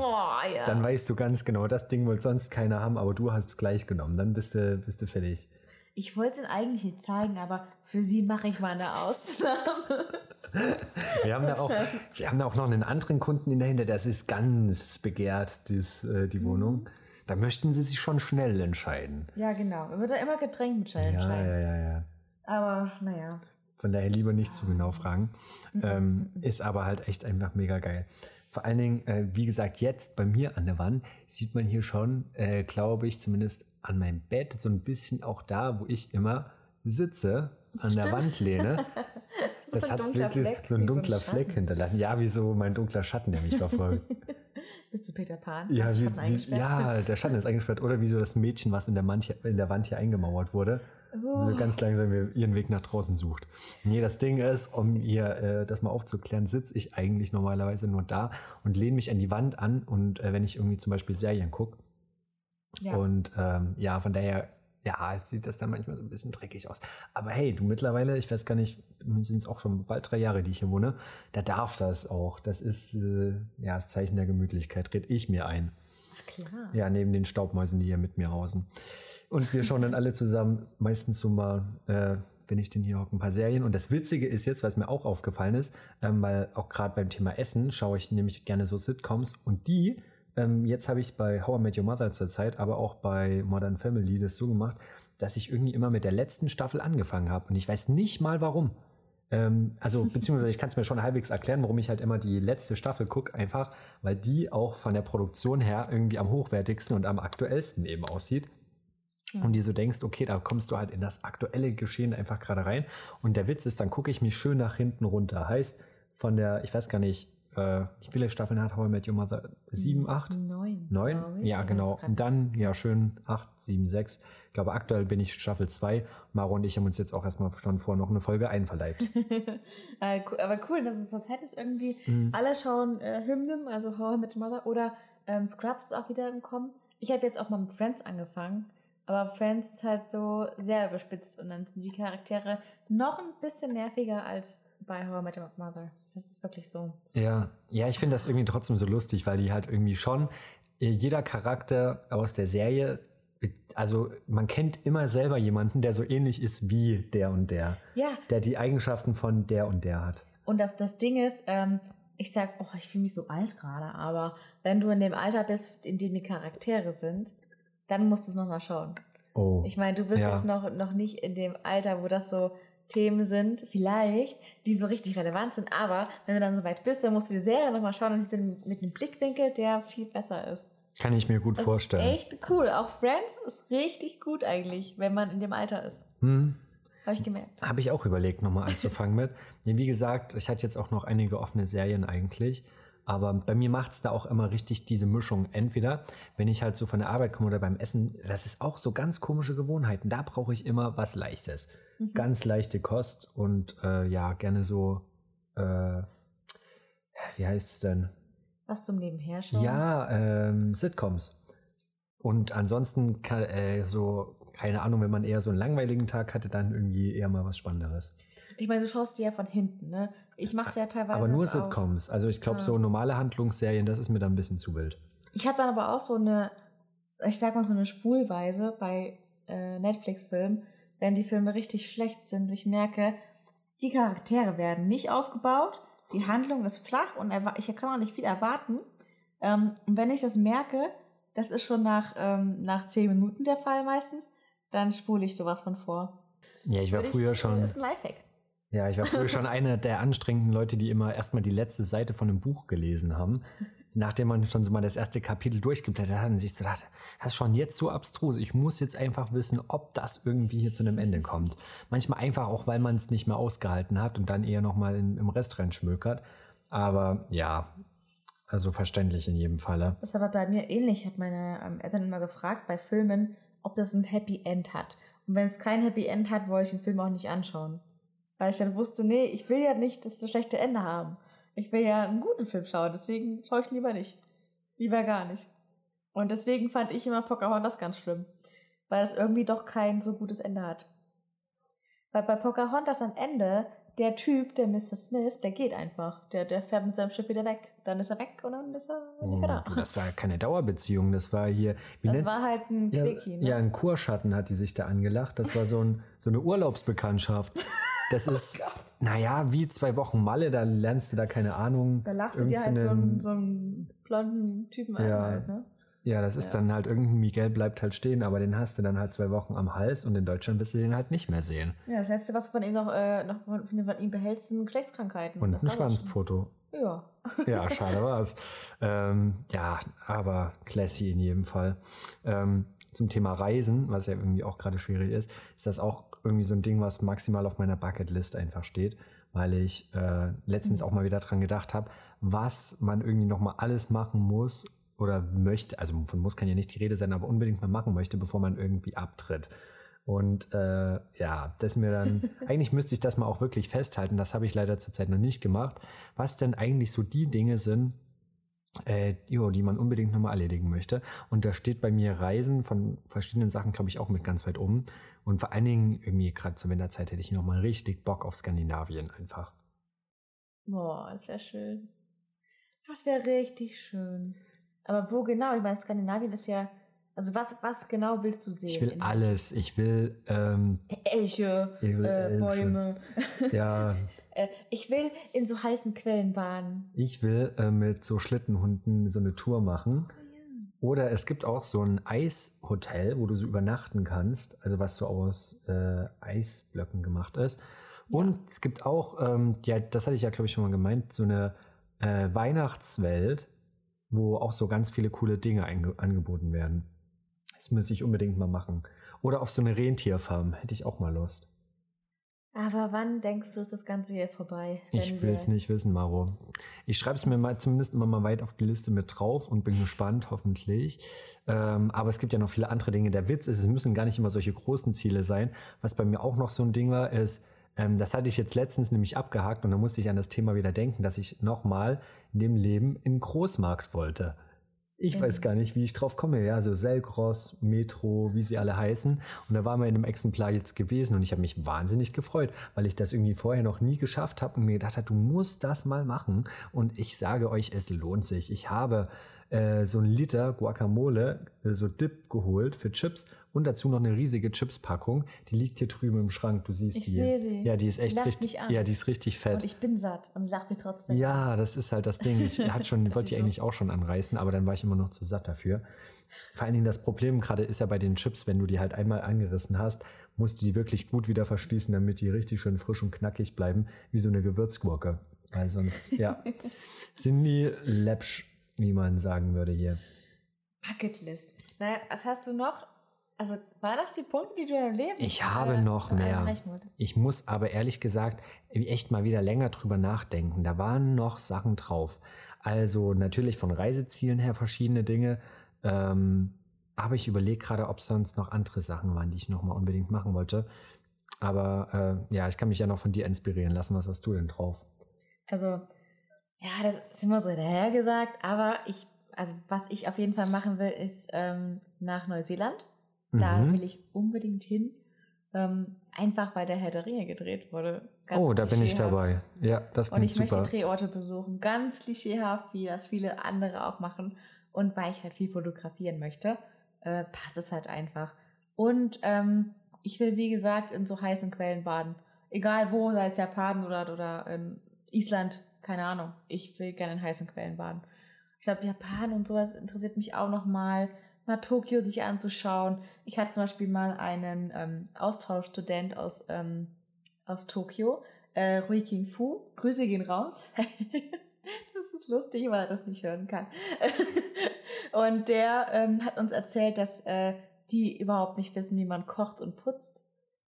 ja. Dann weißt du ganz genau, das Ding wollte sonst keiner haben, aber du hast es gleich genommen. Dann bist du, bist du fertig. Ich wollte es Ihnen eigentlich nicht zeigen, aber für Sie mache ich mal eine Ausnahme. Wir haben, da auch, wir haben da auch noch einen anderen Kunden in dahinter, das ist ganz begehrt, dies, äh, Mhm. die Wohnung. Da möchten sie sich schon schnell entscheiden. ja, genau. Man wird da immer Getränk mit Schein Ja, entscheiden. ja, ja, ja. Aber naja. Von daher lieber nicht zu genau fragen. Ähm, ist aber halt echt einfach mega geil. Vor allen Dingen, äh, wie gesagt, jetzt bei mir an der Wand sieht man hier schon, äh, glaube ich, zumindest an meinem Bett, so ein bisschen auch da, wo ich immer sitze, an der Stimmt. Wandlehne. So Das hat dunkler wirklich Fleck, so ein wie so ein dunkler. Fleck hinterlassen. Ja, wie so mein dunkler Schatten, der mich verfolgt. Bist du Peter Pan? ja, wie, wie, ja, der Schatten ist eingesperrt. Oder wie so das Mädchen, was in der, hier, in der Wand hier eingemauert wurde. Oh. So ganz langsam ihren Weg nach draußen sucht. Nee, das Ding ist, um ihr äh, das mal aufzuklären, sitze ich eigentlich normalerweise nur da und lehne mich an die Wand an und äh, wenn ich irgendwie zum Beispiel Serien gucke. Ja. Und ähm, ja, von daher, ja, sieht das dann manchmal so ein bisschen dreckig aus. Aber hey, du mittlerweile, ich weiß gar nicht, sind es auch schon bald drei Jahre, die ich hier wohne, da darf das auch. Das ist äh, ja das Zeichen der Gemütlichkeit, red ich mir ein. Klar. Ja, neben den Staubmäusen, die hier mit mir hausen. Und wir schauen dann alle zusammen, meistens so mal, äh, wenn ich denn hier hocke, ein paar Serien. Und das Witzige ist jetzt, was mir auch aufgefallen ist, ähm, weil auch gerade beim Thema Essen schaue ich nämlich gerne so Sitcoms und die, ähm, jetzt habe ich bei How I Met Your Mother zur Zeit, aber auch bei Modern Family das so gemacht, dass ich irgendwie immer mit der letzten Staffel angefangen habe. Und ich weiß nicht mal warum. Ähm, also, beziehungsweise ich kann es mir schon halbwegs erklären, warum ich halt immer die letzte Staffel gucke, einfach weil die auch von der Produktion her irgendwie am hochwertigsten und am aktuellsten eben aussieht. Und dir so denkst, okay, da kommst du halt in das aktuelle Geschehen einfach gerade rein. Und der Witz ist, dann gucke ich mich schön nach hinten runter. Heißt, von der, ich weiß gar nicht, äh, wie viele Staffeln hat How I Met Your Mother? Sieben, acht? Neun. Neun? Ja, genau. Und dann, ja, schön, acht, sieben, sechs. Ich glaube, aktuell bin ich Staffel zwei. Maro und ich haben uns jetzt auch erstmal schon vor noch eine Folge einverleibt. Äh, aber cool, dass es zur Zeit ist irgendwie, Mhm. alle schauen äh, Hymnen, also How I Met Your Mother oder ähm, Scrubs ist auch wieder im Kommen. Ich habe jetzt auch mal mit Friends angefangen, aber Friends ist halt so sehr überspitzt und dann sind die Charaktere noch ein bisschen nerviger als bei How I Met Your Mother. Das ist wirklich so. Ja, ja, ich finde das irgendwie trotzdem so lustig, weil die halt irgendwie schon äh, jeder Charakter aus der Serie, also man kennt immer selber jemanden, der so ähnlich ist wie der und der, Ja, der die Eigenschaften von der und der hat. Und das, das Ding ist, ähm, ich sag, oh, ich fühle mich so alt gerade, aber wenn du in dem Alter bist, in dem die Charaktere sind, dann musst du es nochmal schauen. Oh, Ich meine, du bist Ja. jetzt noch, noch nicht in dem Alter, wo das so Themen sind, vielleicht, die so richtig relevant sind, aber wenn du dann so weit bist, dann musst du die Serie nochmal schauen und siehst den mit einem Blickwinkel, der viel besser ist. kann ich mir gut Das vorstellen. ist echt cool. Auch Friends ist richtig gut eigentlich, wenn man in dem Alter ist. Hm. Habe ich gemerkt. Habe ich auch überlegt, nochmal anzufangen mit. Wie gesagt, ich hatte jetzt auch noch einige offene Serien eigentlich. Aber bei mir macht es da auch immer richtig diese Mischung. Entweder, wenn ich halt so von der Arbeit komme oder beim Essen, das ist auch so ganz komische Gewohnheiten. Da brauche ich immer was Leichtes. Ganz leichte Kost und äh, ja, gerne so, äh, wie heißt es denn? Was zum Nebenher schauen? Ja, ähm, Sitcoms. Und ansonsten kann, äh, so, keine Ahnung, wenn man eher so einen langweiligen Tag hatte, dann irgendwie eher mal was Spannenderes. Ich meine, du schaust die ja von hinten, ne? Ich mache es ja teilweise. Aber nur auch. Sitcoms. Also ich glaube, so normale Handlungsserien, das ist mir dann ein bisschen zu wild. Ich habe dann aber auch so eine, ich sag mal so eine Spulweise bei äh, Netflix-Filmen, wenn die Filme richtig schlecht sind. und Ich merke, die Charaktere werden nicht aufgebaut, die Handlung ist flach und ich kann auch nicht viel erwarten. Ähm, und wenn ich das merke, das ist schon nach, ähm, nach zehn Minuten der Fall meistens, dann spule ich sowas von vor. Ja, ich war Würde früher ich, schon, Das ist ein Lifehack. Ja, ich war früher schon einer der anstrengenden Leute, die immer erstmal die letzte Seite von einem Buch gelesen haben. Nachdem man schon so mal das erste Kapitel durchgeblättert hat und sich so dachte, das ist schon jetzt so abstrus. Ich muss jetzt einfach wissen, ob das irgendwie hier zu einem Ende kommt. Manchmal einfach auch, weil man es nicht mehr ausgehalten hat und dann eher nochmal im Rest reinschmökert. Aber ja, also verständlich in jedem Falle. Das ist aber bei mir ähnlich. Ich habe meine ähm, Eltern immer gefragt bei Filmen, ob das ein Happy End hat. Und wenn es kein Happy End hat, wollte ich den Film auch nicht anschauen. Weil ich dann wusste, nee, ich will ja nicht das schlechte Ende haben. Ich will ja einen guten Film schauen, deswegen schaue ich lieber nicht. Lieber gar nicht. Und deswegen fand ich immer Pocahontas ganz schlimm. Weil es irgendwie doch kein so gutes Ende hat. Weil bei Pocahontas am Ende, der Typ, der Mr. Smith, der geht einfach. Der, der fährt mit seinem Schiff wieder weg. Dann ist er weg und dann ist er nicht mehr da. Oh, das war keine Dauerbeziehung, das war hier. Wie Das war halt ein ja, Quickie, ne? ja, ein Kurschatten hat die sich da angelacht. Das war so, ein, so eine Urlaubsbekanntschaft. Das ist, naja, wie zwei Wochen Malle, da lernst du da keine Ahnung. Da lachst du dir halt so einen, so einen blonden Typen Ja. halt, ne? Ja, das ist dann halt irgendein Miguel bleibt halt stehen, aber den hast du dann halt zwei Wochen am Hals und in Deutschland wirst du den halt nicht mehr sehen. Ja, das letzte, was du von ihm noch, äh, noch von, von ihm behältst, sind Geschlechtskrankheiten. Und Das ein Schwanzfoto. Ja. Ja, schade war's. ähm, ja, aber classy in jedem Fall. Ähm, zum Thema Reisen, was ja irgendwie auch gerade schwierig ist, ist das auch irgendwie so ein Ding, was maximal auf meiner Bucketlist einfach steht, weil ich äh, letztens auch mal wieder dran gedacht habe, was man irgendwie noch mal alles machen muss oder möchte, also von muss kann ja nicht die Rede sein, aber unbedingt mal machen möchte, bevor man irgendwie abtritt. Und äh, ja, das mir dann, eigentlich müsste ich das mal auch wirklich festhalten, das habe ich leider zurzeit noch nicht gemacht, was denn eigentlich so die Dinge sind, äh, jo, die man unbedingt nochmal erledigen möchte. Und da steht bei mir Reisen von verschiedenen Sachen, glaube ich, auch mit ganz weit oben. Und vor allen Dingen, irgendwie gerade zur Winterzeit hätte ich nochmal richtig Bock auf Skandinavien einfach. Boah, das wäre schön. Das wäre richtig schön. Aber wo genau? Ich meine, Skandinavien ist ja. Also, was, was genau willst du sehen? Ich will alles. Ich will, ähm, Elche, Ich will äh, Elche. Bäume. ja, Äh, ich will in so heißen Quellen baden. ich will äh, mit so Schlittenhunden so eine Tour machen. Oder es gibt auch so ein Eishotel, wo du so übernachten kannst, also was so aus äh, Eisblöcken gemacht ist. Und es gibt auch, ähm, ja, das hatte ich ja, glaube ich, schon mal gemeint, so eine äh, Weihnachtswelt, wo auch so ganz viele coole Dinge angeboten werden. Das müsste ich unbedingt mal machen. Oder auf so eine Rentierfarm, hätte ich auch mal Lust. Aber wann denkst du, ist das Ganze hier vorbei? Ich will es nicht wissen, Maro. Ich schreibe es mir mal zumindest immer mal weit auf die Liste mit drauf und bin gespannt, hoffentlich. Ähm, aber es gibt ja noch viele andere Dinge. Der Witz ist, es müssen gar nicht immer solche großen Ziele sein. Was bei mir auch noch so ein Ding war, ist, ähm, das hatte ich jetzt letztens nämlich abgehakt und da musste ich an das Thema wieder denken, dass ich nochmal in dem Leben in Großmarkt wollte. Ich weiß gar nicht, wie ich drauf komme. Ja, so Selgros, Metro, wie sie alle heißen. Und da waren wir in einem Exemplar jetzt gewesen und ich habe mich wahnsinnig gefreut, weil ich das irgendwie vorher noch nie geschafft habe und mir gedacht habe, du musst das mal machen. Und ich sage euch, es lohnt sich. Ich habe äh, so ein Liter Guacamole, äh, so Dip geholt für Chips und dazu noch eine riesige Chips-Packung. Die liegt hier drüben im Schrank. Du siehst ich die. sehe sie. Ja, die ist echt richtig. Ja, die ist richtig fett. Und ich bin satt und lacht mich trotzdem. Ja, das ist halt das Ding. Ich hatte schon, wollte die so. eigentlich auch schon anreißen, aber dann war ich immer noch zu satt dafür. Vor allen Dingen das Problem gerade ist ja bei den Chips, wenn du die halt einmal angerissen hast, musst du die wirklich gut wieder verschließen, damit die richtig schön frisch und knackig bleiben, wie so eine Gewürzgurke. Weil sonst, ja, sind die läppsch, wie man sagen würde hier. Bucketlist. Naja, was hast du noch? Also, war das die Punkte, die du im Leben Ich habe äh, noch mehr. erreichen wolltest? Ich muss aber ehrlich gesagt echt mal wieder länger drüber nachdenken. Da waren noch Sachen drauf. Also natürlich von Reisezielen her verschiedene Dinge. Ähm, aber ich überlege gerade, ob sonst noch andere Sachen waren, die ich noch mal unbedingt machen wollte. Aber äh, ja, ich kann mich ja noch von dir inspirieren lassen. Was hast du denn drauf? Also, ja, das ist immer so dahergesagt, aber ich, also was ich auf jeden Fall machen will, ist ähm, nach Neuseeland. Da Mhm. will ich unbedingt hin. Ähm, einfach weil der Herr der Ringe gedreht wurde. Ganz oh, da bin ich dabei. Ja, das Und klingt ich möchte super. die Drehorte besuchen. Ganz klischeehaft, wie das viele andere auch machen. Und weil ich halt viel fotografieren möchte, äh, passt es halt einfach. Und ähm, ich will, wie gesagt, in so heißen Quellen baden. Egal wo, sei es Japan oder, oder in Island, keine Ahnung. Ich will gerne in heißen Quellen baden. Ich glaube, Japan und sowas interessiert mich auch noch mal. Tokio sich anzuschauen. Ich hatte zum Beispiel mal einen ähm, Austauschstudent aus, ähm, aus Tokio, äh, Rui King Fu. Grüße gehen raus. das ist lustig, weil er das nicht hören kann. und der ähm, hat uns erzählt, dass äh, die überhaupt nicht wissen, wie man kocht und putzt,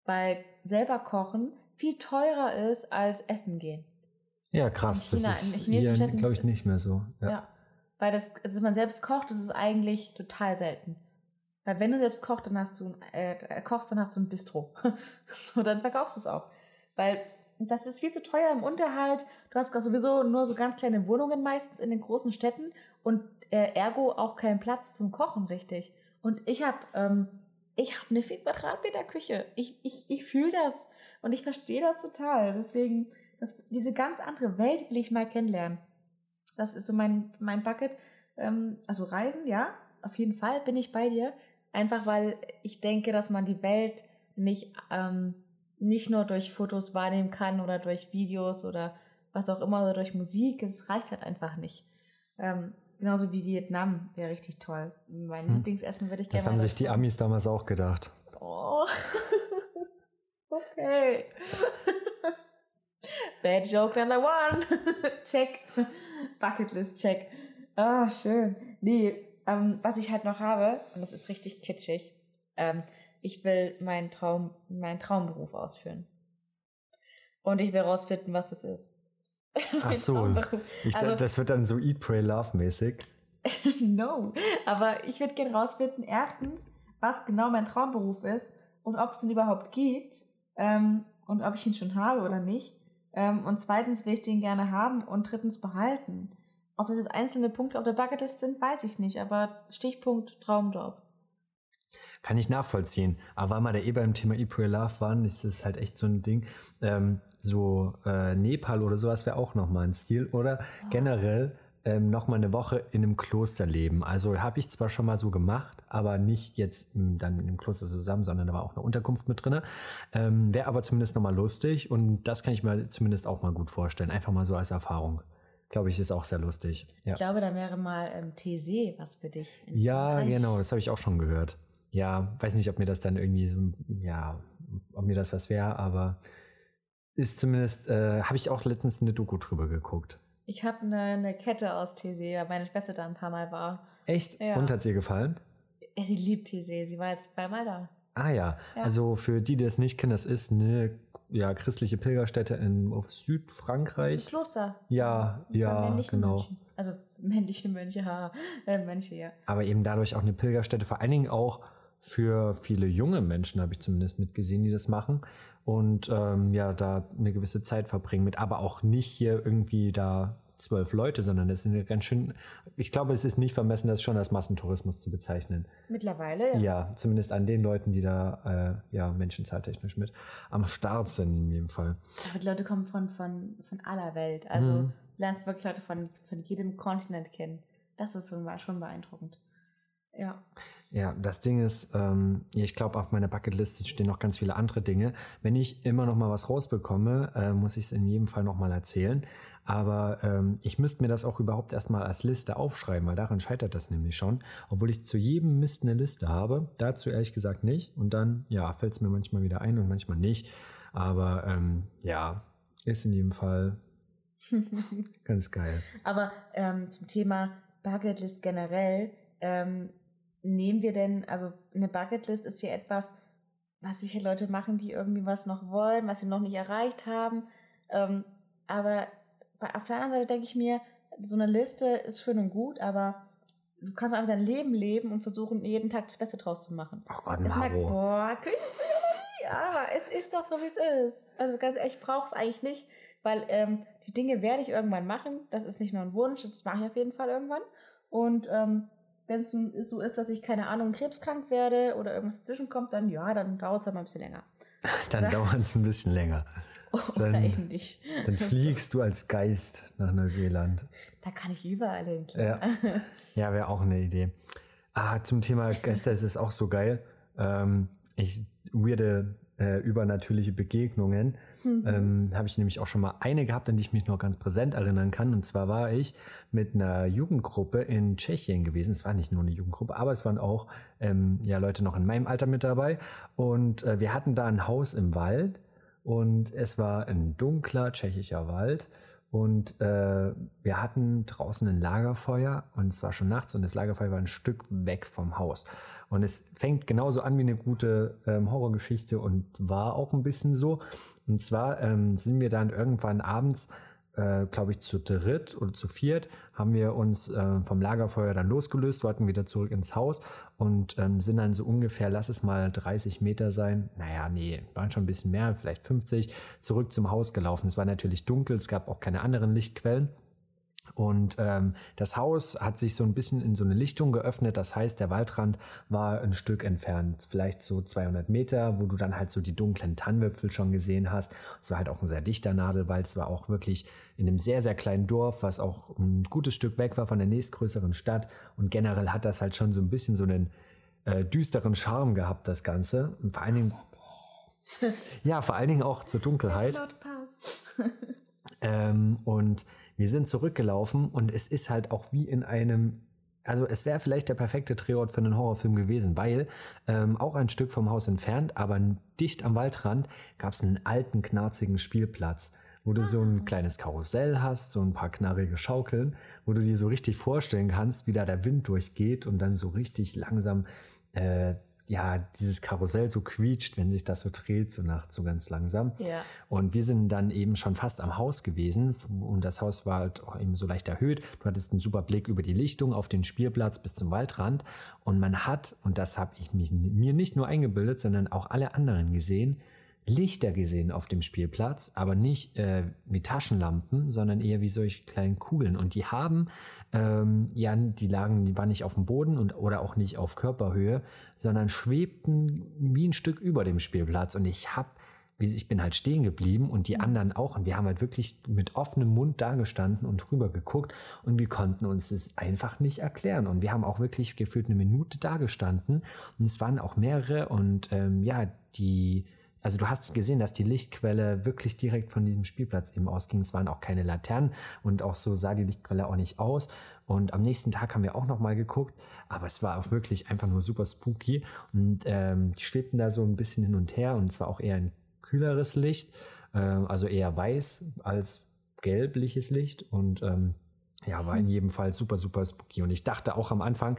weil selber kochen viel teurer ist als essen gehen. Ja, krass. In China, das in ist chinesischen hier, Städten glaube ich, nicht mehr so. Ja. Ja. Weil das, also wenn man selbst kocht, das ist eigentlich total selten. Weil wenn du selbst kochst, dann hast du ein, äh, kochst, dann hast du ein Bistro. so, dann verkaufst du es auch. Weil das ist viel zu teuer im Unterhalt. Du hast sowieso nur so ganz kleine Wohnungen meistens in den großen Städten und äh, ergo auch keinen Platz zum Kochen richtig. Und ich habe ähm, ich eine 4 Quadratmeter Küche. Ich, ich, ich fühle das und ich verstehe das total. Deswegen, das, diese ganz andere Welt will ich mal kennenlernen. Das ist so mein, mein Bucket. Ähm, also Reisen, ja, auf jeden Fall bin ich bei dir. Einfach weil ich denke, dass man die Welt nicht, ähm, nicht nur durch Fotos wahrnehmen kann oder durch Videos oder was auch immer oder durch Musik. Es reicht halt einfach nicht. Ähm, genauso wie Vietnam wäre richtig toll. Mein Hm. Lieblingsessen würde ich Das gerne haben mal sich die Amis damals auch gedacht. Oh. okay. Bad joke number one. check. Bucketlist check. Ah, schön. Nee, ähm, was ich halt noch habe, und das ist richtig kitschig, ähm, ich will meinen Traum, meinen Traumberuf ausführen. Und ich will rausfinden, was das ist. Ach so. Ich, Also- das wird dann so Eat, Pray, Love mäßig. no. Aber ich würde gerne rausfinden, erstens, was genau mein Traumberuf ist und ob es ihn überhaupt gibt ähm, und ob ich ihn schon habe oder nicht. Ähm, und zweitens will ich den gerne haben und drittens behalten. Ob das jetzt einzelne Punkte auf der Bucketlist sind, weiß ich nicht, aber Stichpunkt Traumjob. Kann ich nachvollziehen. Aber weil wir da eh beim Thema Pray, Love waren, ist das halt echt so ein Ding. Ähm, so äh, Nepal oder sowas wäre auch nochmal ein Ziel. Oder generell ähm, nochmal eine Woche in einem Kloster leben. Also habe ich zwar schon mal so gemacht, aber nicht jetzt dann in einem Kloster zusammen, sondern da war auch eine Unterkunft mit drin. Ähm, wäre aber zumindest nochmal lustig und das kann ich mir zumindest auch mal gut vorstellen. Einfach mal so als Erfahrung. Glaube ich, ist auch sehr lustig. Ja. Ich glaube, da wäre mal ähm, TC was für dich. Ja, genau, das habe ich auch schon gehört. Ja, weiß nicht, ob mir das dann irgendwie so, ja, ob mir das was wäre, aber ist zumindest, äh, habe ich auch letztens eine Doku drüber geguckt. Ich habe eine, eine Kette aus TC, weil meine Schwester da ein paar Mal war. Echt? Ja. Und hat sie gefallen? Sie liebt TC, sie war jetzt zweimal da. Ah ja. ja. also für die, die es nicht kennen, das ist eine ja, christliche Pilgerstätte in auf Südfrankreich. Das ist ein Kloster. Ja, ja, genau. Mönchen. Also männliche Mönche, ha, äh, Mönche, ja. Aber eben dadurch auch eine Pilgerstätte, vor allen Dingen auch für viele junge Menschen, habe ich zumindest mitgesehen, die das machen und ähm, ja, da eine gewisse Zeit verbringen mit, aber auch nicht hier irgendwie da zwölf Leute, sondern das sind ja ganz schön, ich glaube, es ist nicht vermessen, das schon als Massentourismus zu bezeichnen. Mittlerweile, ja. Ja, zumindest an den Leuten, die da äh, ja menschenzahltechnisch mit am Start sind in jedem Fall. Aber die Leute kommen von, von, von aller Welt. Also mhm. lernst wirklich Leute von, von jedem Kontinent kennen. Das ist schon, schon beeindruckend. Ja. Ja, das Ding ist, ähm, ich glaube, auf meiner Bucketliste stehen noch ganz viele andere Dinge. Wenn ich immer noch mal was rausbekomme, äh, muss ich es in jedem Fall noch mal erzählen. Aber ähm, ich müsste mir das auch überhaupt erstmal als Liste aufschreiben, weil daran scheitert das nämlich schon. Obwohl ich zu jedem Mist eine Liste habe, dazu ehrlich gesagt nicht. Und dann, ja, fällt es mir manchmal wieder ein und manchmal nicht. Aber ähm, ja, ist in jedem Fall ganz geil. Aber ähm, zum Thema Bucketlist generell, ähm, nehmen wir denn, also eine Bucketlist ist ja etwas, was sich halt Leute machen, die irgendwie was noch wollen, was sie noch nicht erreicht haben. Ähm, aber auf der anderen Seite denke ich mir, so eine Liste ist schön und gut, aber du kannst einfach dein Leben leben und versuchen, jeden Tag das Beste draus zu machen. Ach Gott, Maro. Mag, boah, Künstlerie, aber es ist doch so, wie es ist. Also ganz ehrlich, ich brauche es eigentlich nicht, weil ähm, die Dinge werde ich irgendwann machen. Das ist nicht nur ein Wunsch, das mache ich auf jeden Fall irgendwann. Und ähm, wenn es so ist, dass ich, keine Ahnung, krebskrank werde oder irgendwas dazwischen kommt, dann ja, dann dauert es halt mal ein bisschen länger. dann dauert es ein bisschen länger. Dann, eben nicht. Dann fliegst du als Geist nach Neuseeland. Da kann ich überall hin. Ja, ja wäre auch eine Idee. Ah, zum Thema Geister ist es auch so geil. Ähm, ich weirde äh, übernatürliche Begegnungen. Mhm. Ähm, habe ich nämlich auch schon mal eine gehabt, an die ich mich noch ganz präsent erinnern kann. Und zwar war ich mit einer Jugendgruppe in Tschechien gewesen. Es war nicht nur eine Jugendgruppe, aber es waren auch ähm, ja, Leute noch in meinem Alter mit dabei. Und äh, wir hatten da ein Haus im Wald und es war ein dunkler tschechischer Wald. Und äh, wir hatten draußen ein Lagerfeuer und es war schon nachts und das Lagerfeuer war ein Stück weg vom Haus. Und es fängt genauso an wie eine gute ähm, Horrorgeschichte und war auch ein bisschen so. Und zwar ähm, sind wir dann irgendwann abends äh, glaube ich, zu dritt oder zu viert haben wir uns äh, vom Lagerfeuer dann losgelöst, wollten wieder zurück ins Haus und ähm, sind dann so ungefähr, lass es mal 30 Meter sein, naja, nee, waren schon ein bisschen mehr, vielleicht 50, zurück zum Haus gelaufen. Es war natürlich dunkel, es gab auch keine anderen Lichtquellen. Und ähm, das Haus hat sich so ein bisschen in so eine Lichtung geöffnet. Das heißt, der Waldrand war ein Stück entfernt, vielleicht so 200 Meter, wo du dann halt so die dunklen Tannenwipfel schon gesehen hast. Es war halt auch ein sehr dichter Nadelwald. Es war auch wirklich in einem sehr, sehr kleinen Dorf, was auch ein gutes Stück weg war von der nächstgrößeren Stadt. Und generell hat das halt schon so ein bisschen so einen äh, düsteren Charme gehabt, das Ganze. Und vor allen Dingen, ja, vor allen Dingen auch zur Dunkelheit. ähm, und wir sind zurückgelaufen und es ist halt auch wie in einem also es wäre vielleicht der perfekte Drehort für einen Horrorfilm gewesen, weil ähm, auch ein Stück vom Haus entfernt, aber dicht am Waldrand gab es einen alten, knarzigen Spielplatz, wo du so ein ah. kleines Karussell hast, so ein paar knarrige Schaukeln, wo du dir so richtig vorstellen kannst, wie da der Wind durchgeht und dann so richtig langsam äh, ja, dieses Karussell so quietscht, wenn sich das so dreht, so nachts so ganz langsam. Ja. Und wir sind dann eben schon fast am Haus gewesen und das Haus war halt auch eben so leicht erhöht. Du hattest einen super Blick über die Lichtung auf den Spielplatz bis zum Waldrand und man hat, und das habe ich mich, mir nicht nur eingebildet, sondern auch alle anderen gesehen, Lichter gesehen auf dem Spielplatz, aber nicht äh, wie Taschenlampen, sondern eher wie solche kleinen Kugeln. Und die haben, ähm, ja, die lagen, die waren nicht auf dem Boden und oder auch nicht auf Körperhöhe, sondern schwebten wie ein Stück über dem Spielplatz. Und ich habe ich bin halt stehen geblieben und die mhm. anderen auch. Und wir haben halt wirklich mit offenem Mund dagestanden und drüber geguckt und wir konnten uns das einfach nicht erklären. Und wir haben auch wirklich gefühlt eine Minute dagestanden und es waren auch mehrere und ähm, ja, die also du hast gesehen, dass die Lichtquelle wirklich direkt von diesem Spielplatz eben ausging. Es waren auch keine Laternen und auch so sah die Lichtquelle auch nicht aus. Und am nächsten Tag haben wir auch nochmal geguckt, aber es war auch wirklich einfach nur super spooky. Und ähm, die schwebten da so ein bisschen hin und her und es war auch eher ein kühleres Licht, äh, also eher weiß als gelbliches Licht. Und ähm, ja, war in jedem Fall super, super spooky. Und ich dachte auch am Anfang,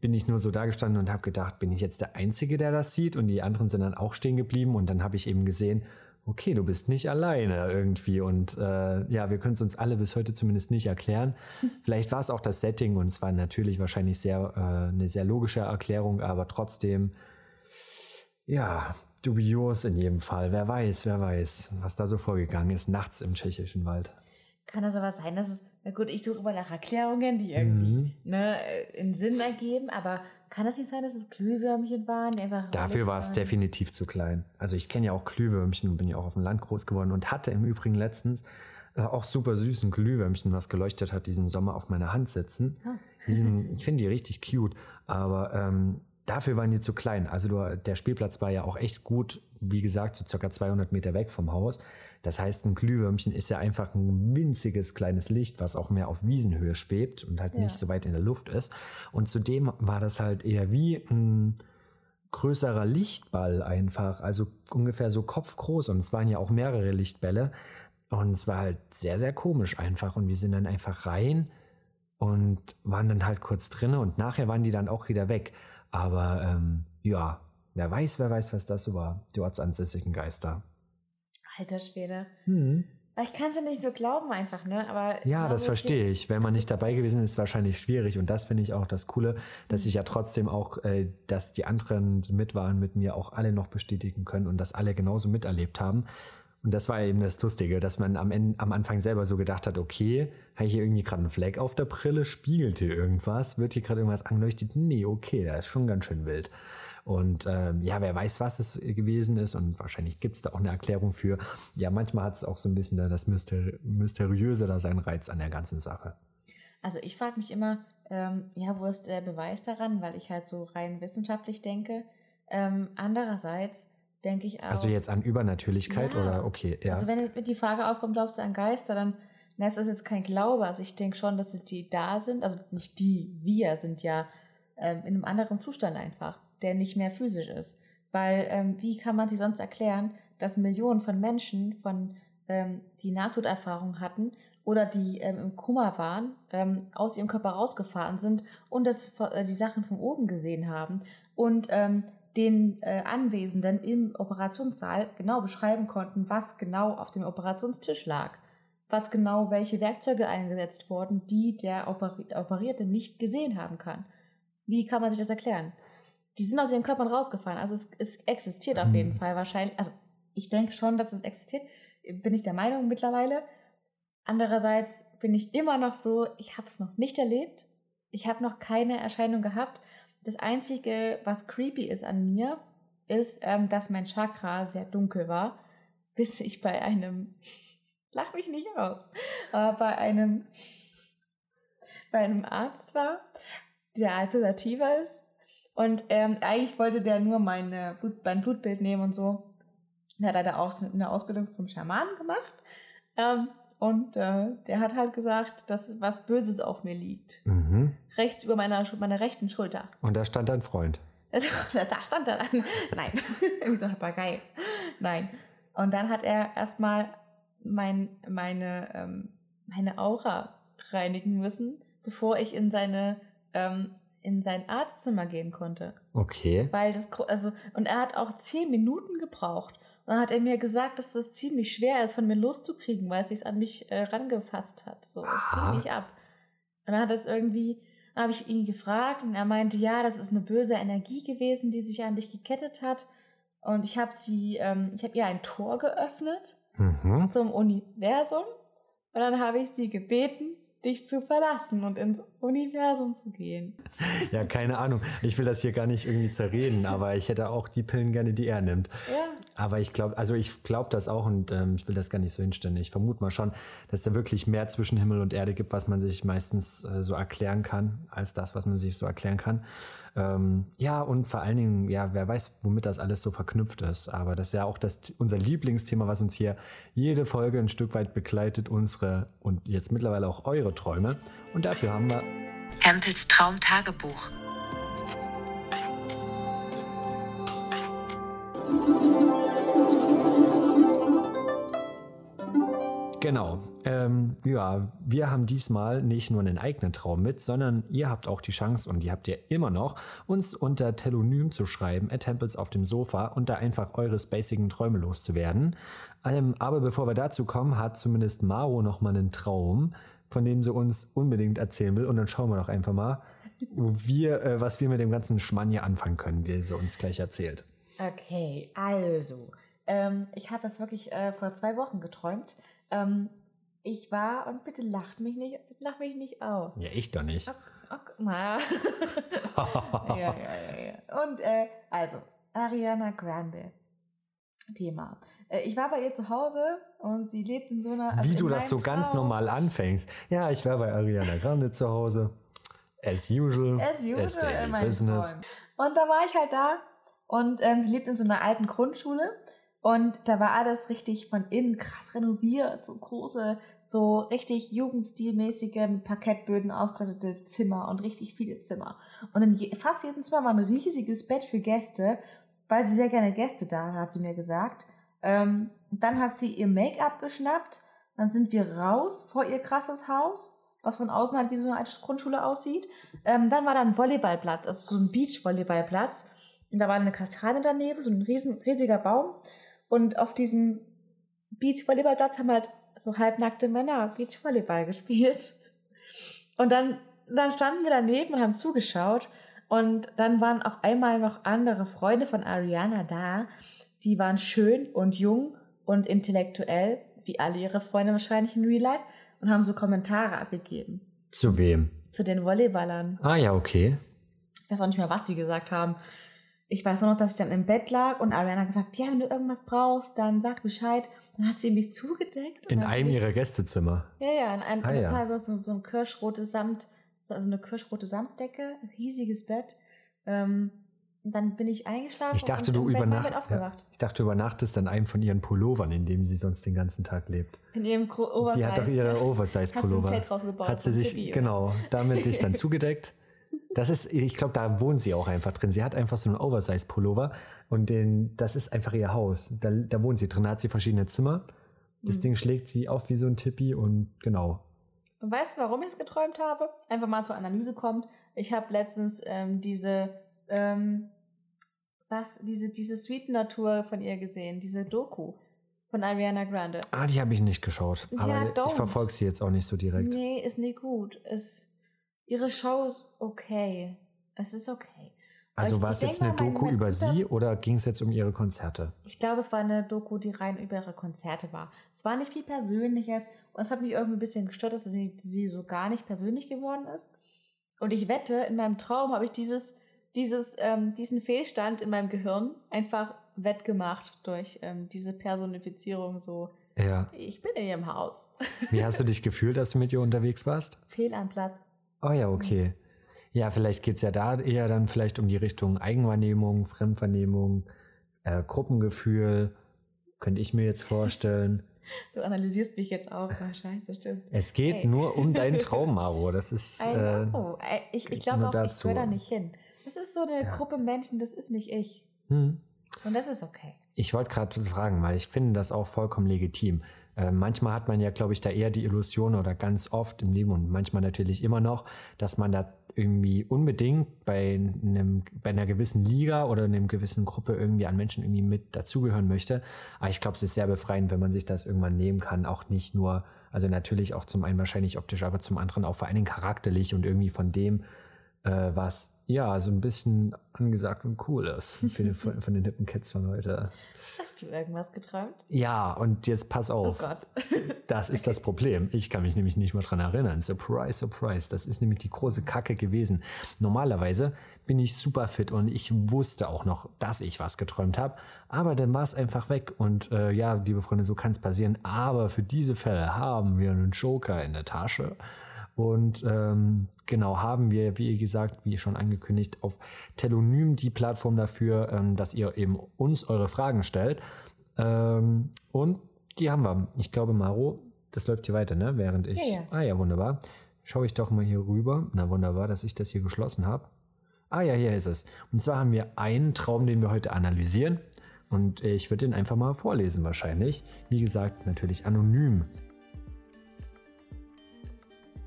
bin ich nur so da gestanden und habe gedacht, bin ich jetzt der Einzige, der das sieht? Und die anderen sind dann auch stehen geblieben. Und dann habe ich eben gesehen, okay, du bist nicht alleine irgendwie. Und äh, ja, wir können es uns alle bis heute zumindest nicht erklären. Vielleicht war es auch das Setting und es war natürlich wahrscheinlich sehr, äh, eine sehr logische Erklärung, aber trotzdem, ja, dubios in jedem Fall. Wer weiß, wer weiß, was da so vorgegangen ist, nachts im tschechischen Wald. Kann das aber sein, dass es, na gut, ich suche immer nach Erklärungen, die irgendwie Mhm. ne, in Sinn ergeben, aber kann es nicht sein, dass es Glühwürmchen waren? einfach Dafür war es definitiv zu klein. Also ich kenne ja auch Glühwürmchen und bin ja auch auf dem Land groß geworden und hatte im Übrigen letztens äh, auch super süßen Glühwürmchen, was geleuchtet hat, diesen Sommer auf meiner Hand sitzen. Ah. Die sind, ich finde die richtig cute, aber ähm, dafür waren die zu klein. Also du, der Spielplatz war ja auch echt gut, wie gesagt, so circa 200 Meter weg vom Haus. Das heißt, ein Glühwürmchen ist ja einfach ein winziges kleines Licht, was auch mehr auf Wiesenhöhe schwebt und halt Ja. nicht so weit in der Luft ist. Und zudem war das halt eher wie ein größerer Lichtball einfach, also ungefähr so kopfgroß und es waren ja auch mehrere Lichtbälle und es war halt sehr, sehr komisch einfach und wir sind dann einfach rein und waren dann halt kurz drinne und nachher waren die dann auch wieder weg. Aber ähm, ja, wer weiß, wer weiß, was das so war, die ortsansässigen Geister. Alter Schwede. Hm. Ich kann es ja nicht so glauben einfach, ne? Aber Ja, das verstehe ich. Wenn man nicht dabei gewesen ist, ist wahrscheinlich schwierig. Und das finde ich auch das Coole, dass ich ja trotzdem auch, äh, dass die anderen, die mit waren, mit mir auch alle noch bestätigen können und das alle genauso miterlebt haben. Und das war eben das Lustige, dass man am, Ende, am Anfang selber so gedacht hat, okay, habe ich hier irgendwie gerade einen Fleck auf der Brille, spiegelt hier irgendwas, wird hier gerade irgendwas angeleuchtet? Nee, okay, da ist schon ganz schön wild. Und ähm, ja, wer weiß, was es gewesen ist und wahrscheinlich gibt es da auch eine Erklärung für. Ja, manchmal hat es auch so ein bisschen da das Mysteri Mysteriöse da seinen Reiz an der ganzen Sache. Also ich frage mich immer, ähm, ja, wo ist der Beweis daran, weil ich halt so rein wissenschaftlich denke. Ähm, andererseits denke ich auch. Also jetzt an Übernatürlichkeit Ja. oder okay, ja. Also wenn die Frage aufkommt, glaubst du an Geister, dann na, ist das jetzt kein Glaube. Also ich denke schon, dass die da sind. Also nicht die, wir sind ja ähm, in einem anderen Zustand einfach, der nicht mehr physisch ist. Weil ähm, wie kann man sich sonst erklären, dass Millionen von Menschen, von ähm, die Nahtoderfahrung hatten oder die ähm, im Kummer waren, ähm, aus ihrem Körper rausgefahren sind und das, äh, die Sachen von oben gesehen haben und ähm, den äh, Anwesenden im Operationssaal genau beschreiben konnten, was genau auf dem Operationstisch lag, was genau welche Werkzeuge eingesetzt wurden, die der Operi Operierte nicht gesehen haben kann. Wie kann man sich das erklären? Die sind aus ihren Körpern rausgefahren. Also es, es existiert auf Hm. jeden Fall wahrscheinlich. Also ich denke schon, dass es existiert. Bin ich der Meinung mittlerweile. Andererseits bin ich immer noch so, ich habe es noch nicht erlebt. Ich habe noch keine Erscheinung gehabt. Das Einzige, was creepy ist an mir, ist, ähm, dass mein Chakra sehr dunkel war, bis ich bei einem, lach mich nicht aus, aber bei einem, bei einem Arzt war, der alternativer ist. Und ähm, eigentlich wollte der nur meine Blut, mein Blutbild nehmen und so. Der hat leider auch eine Ausbildung zum Schamanen gemacht. Ähm, und äh, der hat halt gesagt, dass was Böses auf mir liegt. Mhm. Rechts über meiner, meiner rechten Schulter. Und da stand dein Freund. da stand er dann. Nein, irgendwie so ein Papagei. Nein. Und dann hat er erstmal mein, meine, ähm, meine Aura reinigen müssen, bevor ich in seine ähm, in sein Arztzimmer gehen konnte. Okay. Weil das, also, und er hat auch zehn Minuten gebraucht. Und dann hat er mir gesagt, dass das ziemlich schwer ist, von mir loszukriegen, weil es sich an mich äh, rangefasst hat. So, es ging nicht ab. Und dann hat es irgendwie, habe ich ihn gefragt und er meinte, ja, das ist eine böse Energie gewesen, die sich an dich gekettet hat. Und ich habe sie, ähm, ich habe ihr ein Tor geöffnet Mhm. zum Universum. Und dann habe ich sie gebeten, dich zu verlassen und ins Universum zu gehen. Ja, keine Ahnung. Ich will das hier gar nicht irgendwie zerreden, aber ich hätte auch die Pillen gerne, die er nimmt. Ja. Aber ich glaube, also ich glaube das auch und ähm, ich will das gar nicht so hinstellen. Ich vermute mal schon, dass da wirklich mehr zwischen Himmel und Erde gibt, was man sich meistens äh, so erklären kann, als das, was man sich so erklären kann. Ähm, ja, und vor allen Dingen, ja, wer weiß, womit das alles so verknüpft ist. Aber das ist ja auch das, unser Lieblingsthema, was uns hier jede Folge ein Stück weit begleitet, unsere und jetzt mittlerweile auch eure Träume. Und dafür haben wir Hempels Traumtagebuch. Genau. Ähm, ja, wir haben diesmal nicht nur einen eigenen Traum mit, sondern ihr habt auch die Chance, und die habt ihr immer noch, uns unter Telonym zu schreiben, at Tempels auf dem Sofa und da einfach eure spacigen Träume loszuwerden. Ähm, aber bevor wir dazu kommen, hat zumindest Maro noch mal einen Traum, von dem sie uns unbedingt erzählen will. Und dann schauen wir doch einfach mal, wo wir, äh, was wir mit dem ganzen Schmann hier anfangen können, wie sie uns gleich erzählt. Okay, also, ähm, ich habe das wirklich äh, vor zwei Wochen geträumt. Ähm, ich war, und bitte lacht mich nicht, lach mich nicht aus. Ja, ich doch nicht. Ok, na. ja, ja, ja, ja. Und äh, also, Ariana Grande. Thema. Äh, ich war bei ihr zu Hause und sie lebt in so einer. also Wie du das so ganz Traum. normal anfängst. Ja, ich war bei Ariana Grande zu Hause. As usual. As usual as in meinem business. Traum. Und da war ich halt da und ähm, sie lebt in so einer alten Grundschule und da war alles richtig von innen krass renoviert, so große, so richtig jugendstilmäßige mit Parkettböden ausgestattete Zimmer und richtig viele Zimmer. Und in je, fast jedem Zimmer war ein riesiges Bett für Gäste, weil sie sehr gerne Gäste da hat, hat sie mir gesagt. Ähm, dann hat sie ihr Make-up geschnappt, dann sind wir raus vor ihr krasses Haus, was von außen halt wie so eine alte Grundschule aussieht. Ähm, dann war da ein Volleyballplatz, also so ein Beach-Volleyballplatz. Und da war eine Kastanie daneben, so ein riesen, riesiger Baum. Und auf diesem Beach-Volleyballplatz haben halt so halbnackte Männer Beach-Volleyball gespielt. Und dann, dann standen wir daneben und haben zugeschaut. Und dann waren auf einmal noch andere Freunde von Ariana da. Die waren schön und jung und intellektuell, wie alle ihre Freunde wahrscheinlich in Real Life, und haben so Kommentare abgegeben Zu wem? zu den Volleyballern. Ah ja, okay. Ich weiß auch nicht mehr, was die gesagt haben. Ich weiß nur noch, dass ich dann im Bett lag und Ariana hat gesagt, ja, wenn du irgendwas brauchst, dann sag Bescheid. Dann hat sie mich zugedeckt. In einem ich- ihrer Gästezimmer. Ja, ja, in einem, Ah, das ja. war so, so, so ein kirschrotes Samt, also eine kirschrote Samtdecke, riesiges Bett. Ähm, und dann bin ich eingeschlafen Ich dachte, und du übernacht, Bett ja, aufgewacht. ich dachte, du übernachtest an einem von ihren Pullovern, in dem sie sonst den ganzen Tag lebt. In ihrem Gro Oversize. Die hat doch ihre Hat sie ein Oversize-Pullover. Zelt rausgebaut Hat sie sich, Tibi. genau, damit dich dann zugedeckt. Das ist, ich glaube, da wohnt sie auch einfach drin. Sie hat einfach so einen Oversize-Pullover und den, das ist einfach ihr Haus. Da, da wohnt sie drin, da hat sie verschiedene Zimmer. Mhm. Das Ding schlägt sie auf wie so ein Tippi und genau. Und weißt du, warum ich es geträumt habe? Einfach mal zur Analyse kommt. Ich habe letztens ähm, diese, ähm, was, diese, diese Sweet Natur von ihr gesehen, diese Doku von Ariana Grande. Ah, die habe ich nicht geschaut. Ja, aber don't. ich verfolge sie jetzt auch nicht so direkt. Nee, ist nicht gut. Es, ihre Show ist okay. Es ist okay. Also war es jetzt eine Doku über sie oder ging es jetzt um ihre Konzerte? Ich glaube, es war eine Doku, die rein über ihre Konzerte war. Es war nicht viel Persönliches und es hat mich irgendwie ein bisschen gestört, dass sie, sie so gar nicht persönlich geworden ist. Und ich wette, in meinem Traum habe ich dieses, dieses, ähm, diesen Fehlstand in meinem Gehirn einfach wettgemacht durch ähm, diese Personifizierung. So, Ja. ich bin in ihrem Haus. Wie hast du dich gefühlt, als du mit ihr unterwegs warst? Fehl am Platz. Oh ja, okay. Ja, vielleicht geht es ja da eher dann vielleicht um die Richtung Eigenwahrnehmung, Fremdwahrnehmung, äh, Gruppengefühl. Könnte ich mir jetzt vorstellen. Du analysierst mich jetzt auch. Oh, scheiße, stimmt. Es geht Hey. nur um deinen Traum, Maro. Das ist. Äh, ich ich glaube auch, ich dazu. gehöre da nicht hin. Das ist so eine Ja. Gruppe Menschen, das ist nicht ich. hm. Und das ist okay. Ich wollte gerade fragen, weil ich finde das auch vollkommen legitim. Äh, manchmal hat man ja, glaube ich, da eher die Illusion oder ganz oft im Leben und manchmal natürlich immer noch, dass man da irgendwie unbedingt bei, einem, bei einer gewissen Liga oder einem gewissen Gruppe irgendwie an Menschen irgendwie mit dazugehören möchte. Aber ich glaube, es ist sehr befreiend, wenn man sich das irgendwann nehmen kann. Auch nicht nur, also natürlich auch zum einen wahrscheinlich optisch, aber zum anderen auch vor allen Dingen charakterlich und irgendwie von dem, äh, was ja so ein bisschen angesagt und cool ist für den, von, von den hippen Kids von heute. Hast du irgendwas geträumt? Ja, und jetzt pass Oh auf. Gott. Das ist das Problem. Ich kann mich nämlich nicht mehr dran erinnern. Surprise, surprise. Das ist nämlich die große Kacke gewesen. Normalerweise bin ich super fit und ich wusste auch noch, dass ich was geträumt habe. Aber dann war es einfach weg. Und äh, ja, liebe Freunde, so kann es passieren. Aber für diese Fälle haben wir einen Joker in der Tasche. Und ähm, genau haben wir, wie gesagt, wie schon angekündigt, auf Telonym die Plattform dafür, ähm, dass ihr eben uns eure Fragen stellt. Ähm, und die haben wir. Ich glaube, Maro, das läuft hier weiter, ne? Während ich. Ja, ja. Ah ja, wunderbar. Schaue ich doch mal hier rüber. Na wunderbar, dass ich das hier geschlossen habe. Ah ja, hier ist es. Und zwar haben wir einen Traum, den wir heute analysieren. Und ich würde den einfach mal vorlesen wahrscheinlich. Wie gesagt, natürlich anonym.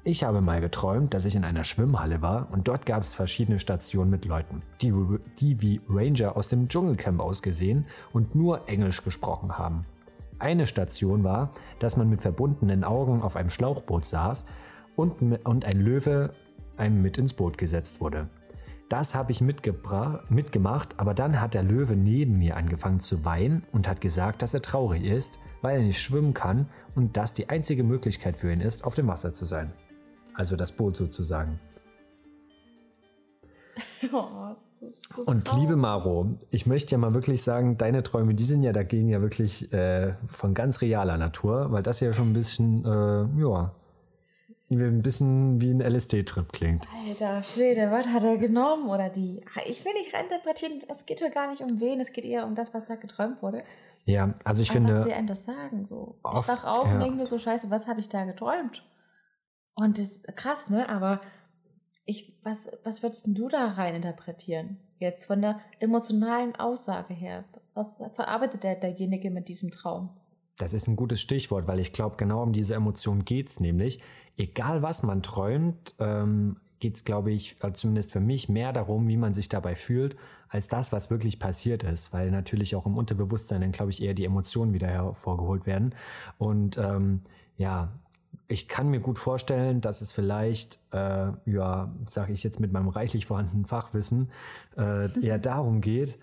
Ich habe mal geträumt, dass ich in einer Schwimmhalle war und dort gab es verschiedene Stationen mit Leuten, die, die wie Ranger aus dem Dschungelcamp ausgesehen und nur Englisch gesprochen haben. Eine Station war, dass man mit verbundenen Augen auf einem Schlauchboot saß und, und ein Löwe einem mit ins Boot gesetzt wurde. Das habe ich mitgemacht, aber dann hat der Löwe neben mir angefangen zu weinen und hat gesagt, dass er traurig ist, weil er nicht schwimmen kann und das die einzige Möglichkeit für ihn ist, auf dem Wasser zu sein. Also das Boot sozusagen. Oh, so, so und liebe Maro, ich möchte ja mal wirklich sagen, deine Träume, die sind ja dagegen ja wirklich äh, von ganz realer Natur, weil das ja schon ein bisschen, äh, ja, ein bisschen wie ein LSD-Trip klingt. Alter Schwede, was hat er genommen oder die? Ich will nicht reinterpretieren, es geht ja gar nicht um wen, es geht eher um das, was da geträumt wurde. Ja, also ich Aber finde. Was will einem das sagen? So, oft, ich wach auf ja. und denke mir so, scheiße, was habe ich da geträumt? Und das ist krass, ne? Aber ich, was, was würdest du da rein interpretieren? Jetzt von der emotionalen Aussage her. Was verarbeitet der, derjenige mit diesem Traum? Das ist ein gutes Stichwort, weil ich glaube, genau um diese Emotion geht es nämlich. Egal was man träumt, ähm, geht es, glaube ich, also zumindest für mich, mehr darum, wie man sich dabei fühlt, als das, was wirklich passiert ist. Weil natürlich auch im Unterbewusstsein dann, glaube ich, eher die Emotionen wieder hervorgeholt werden. Und ähm, ja, ich kann mir gut vorstellen, dass es vielleicht, äh, ja, sage ich jetzt mit meinem reichlich vorhandenen Fachwissen, äh, eher darum geht,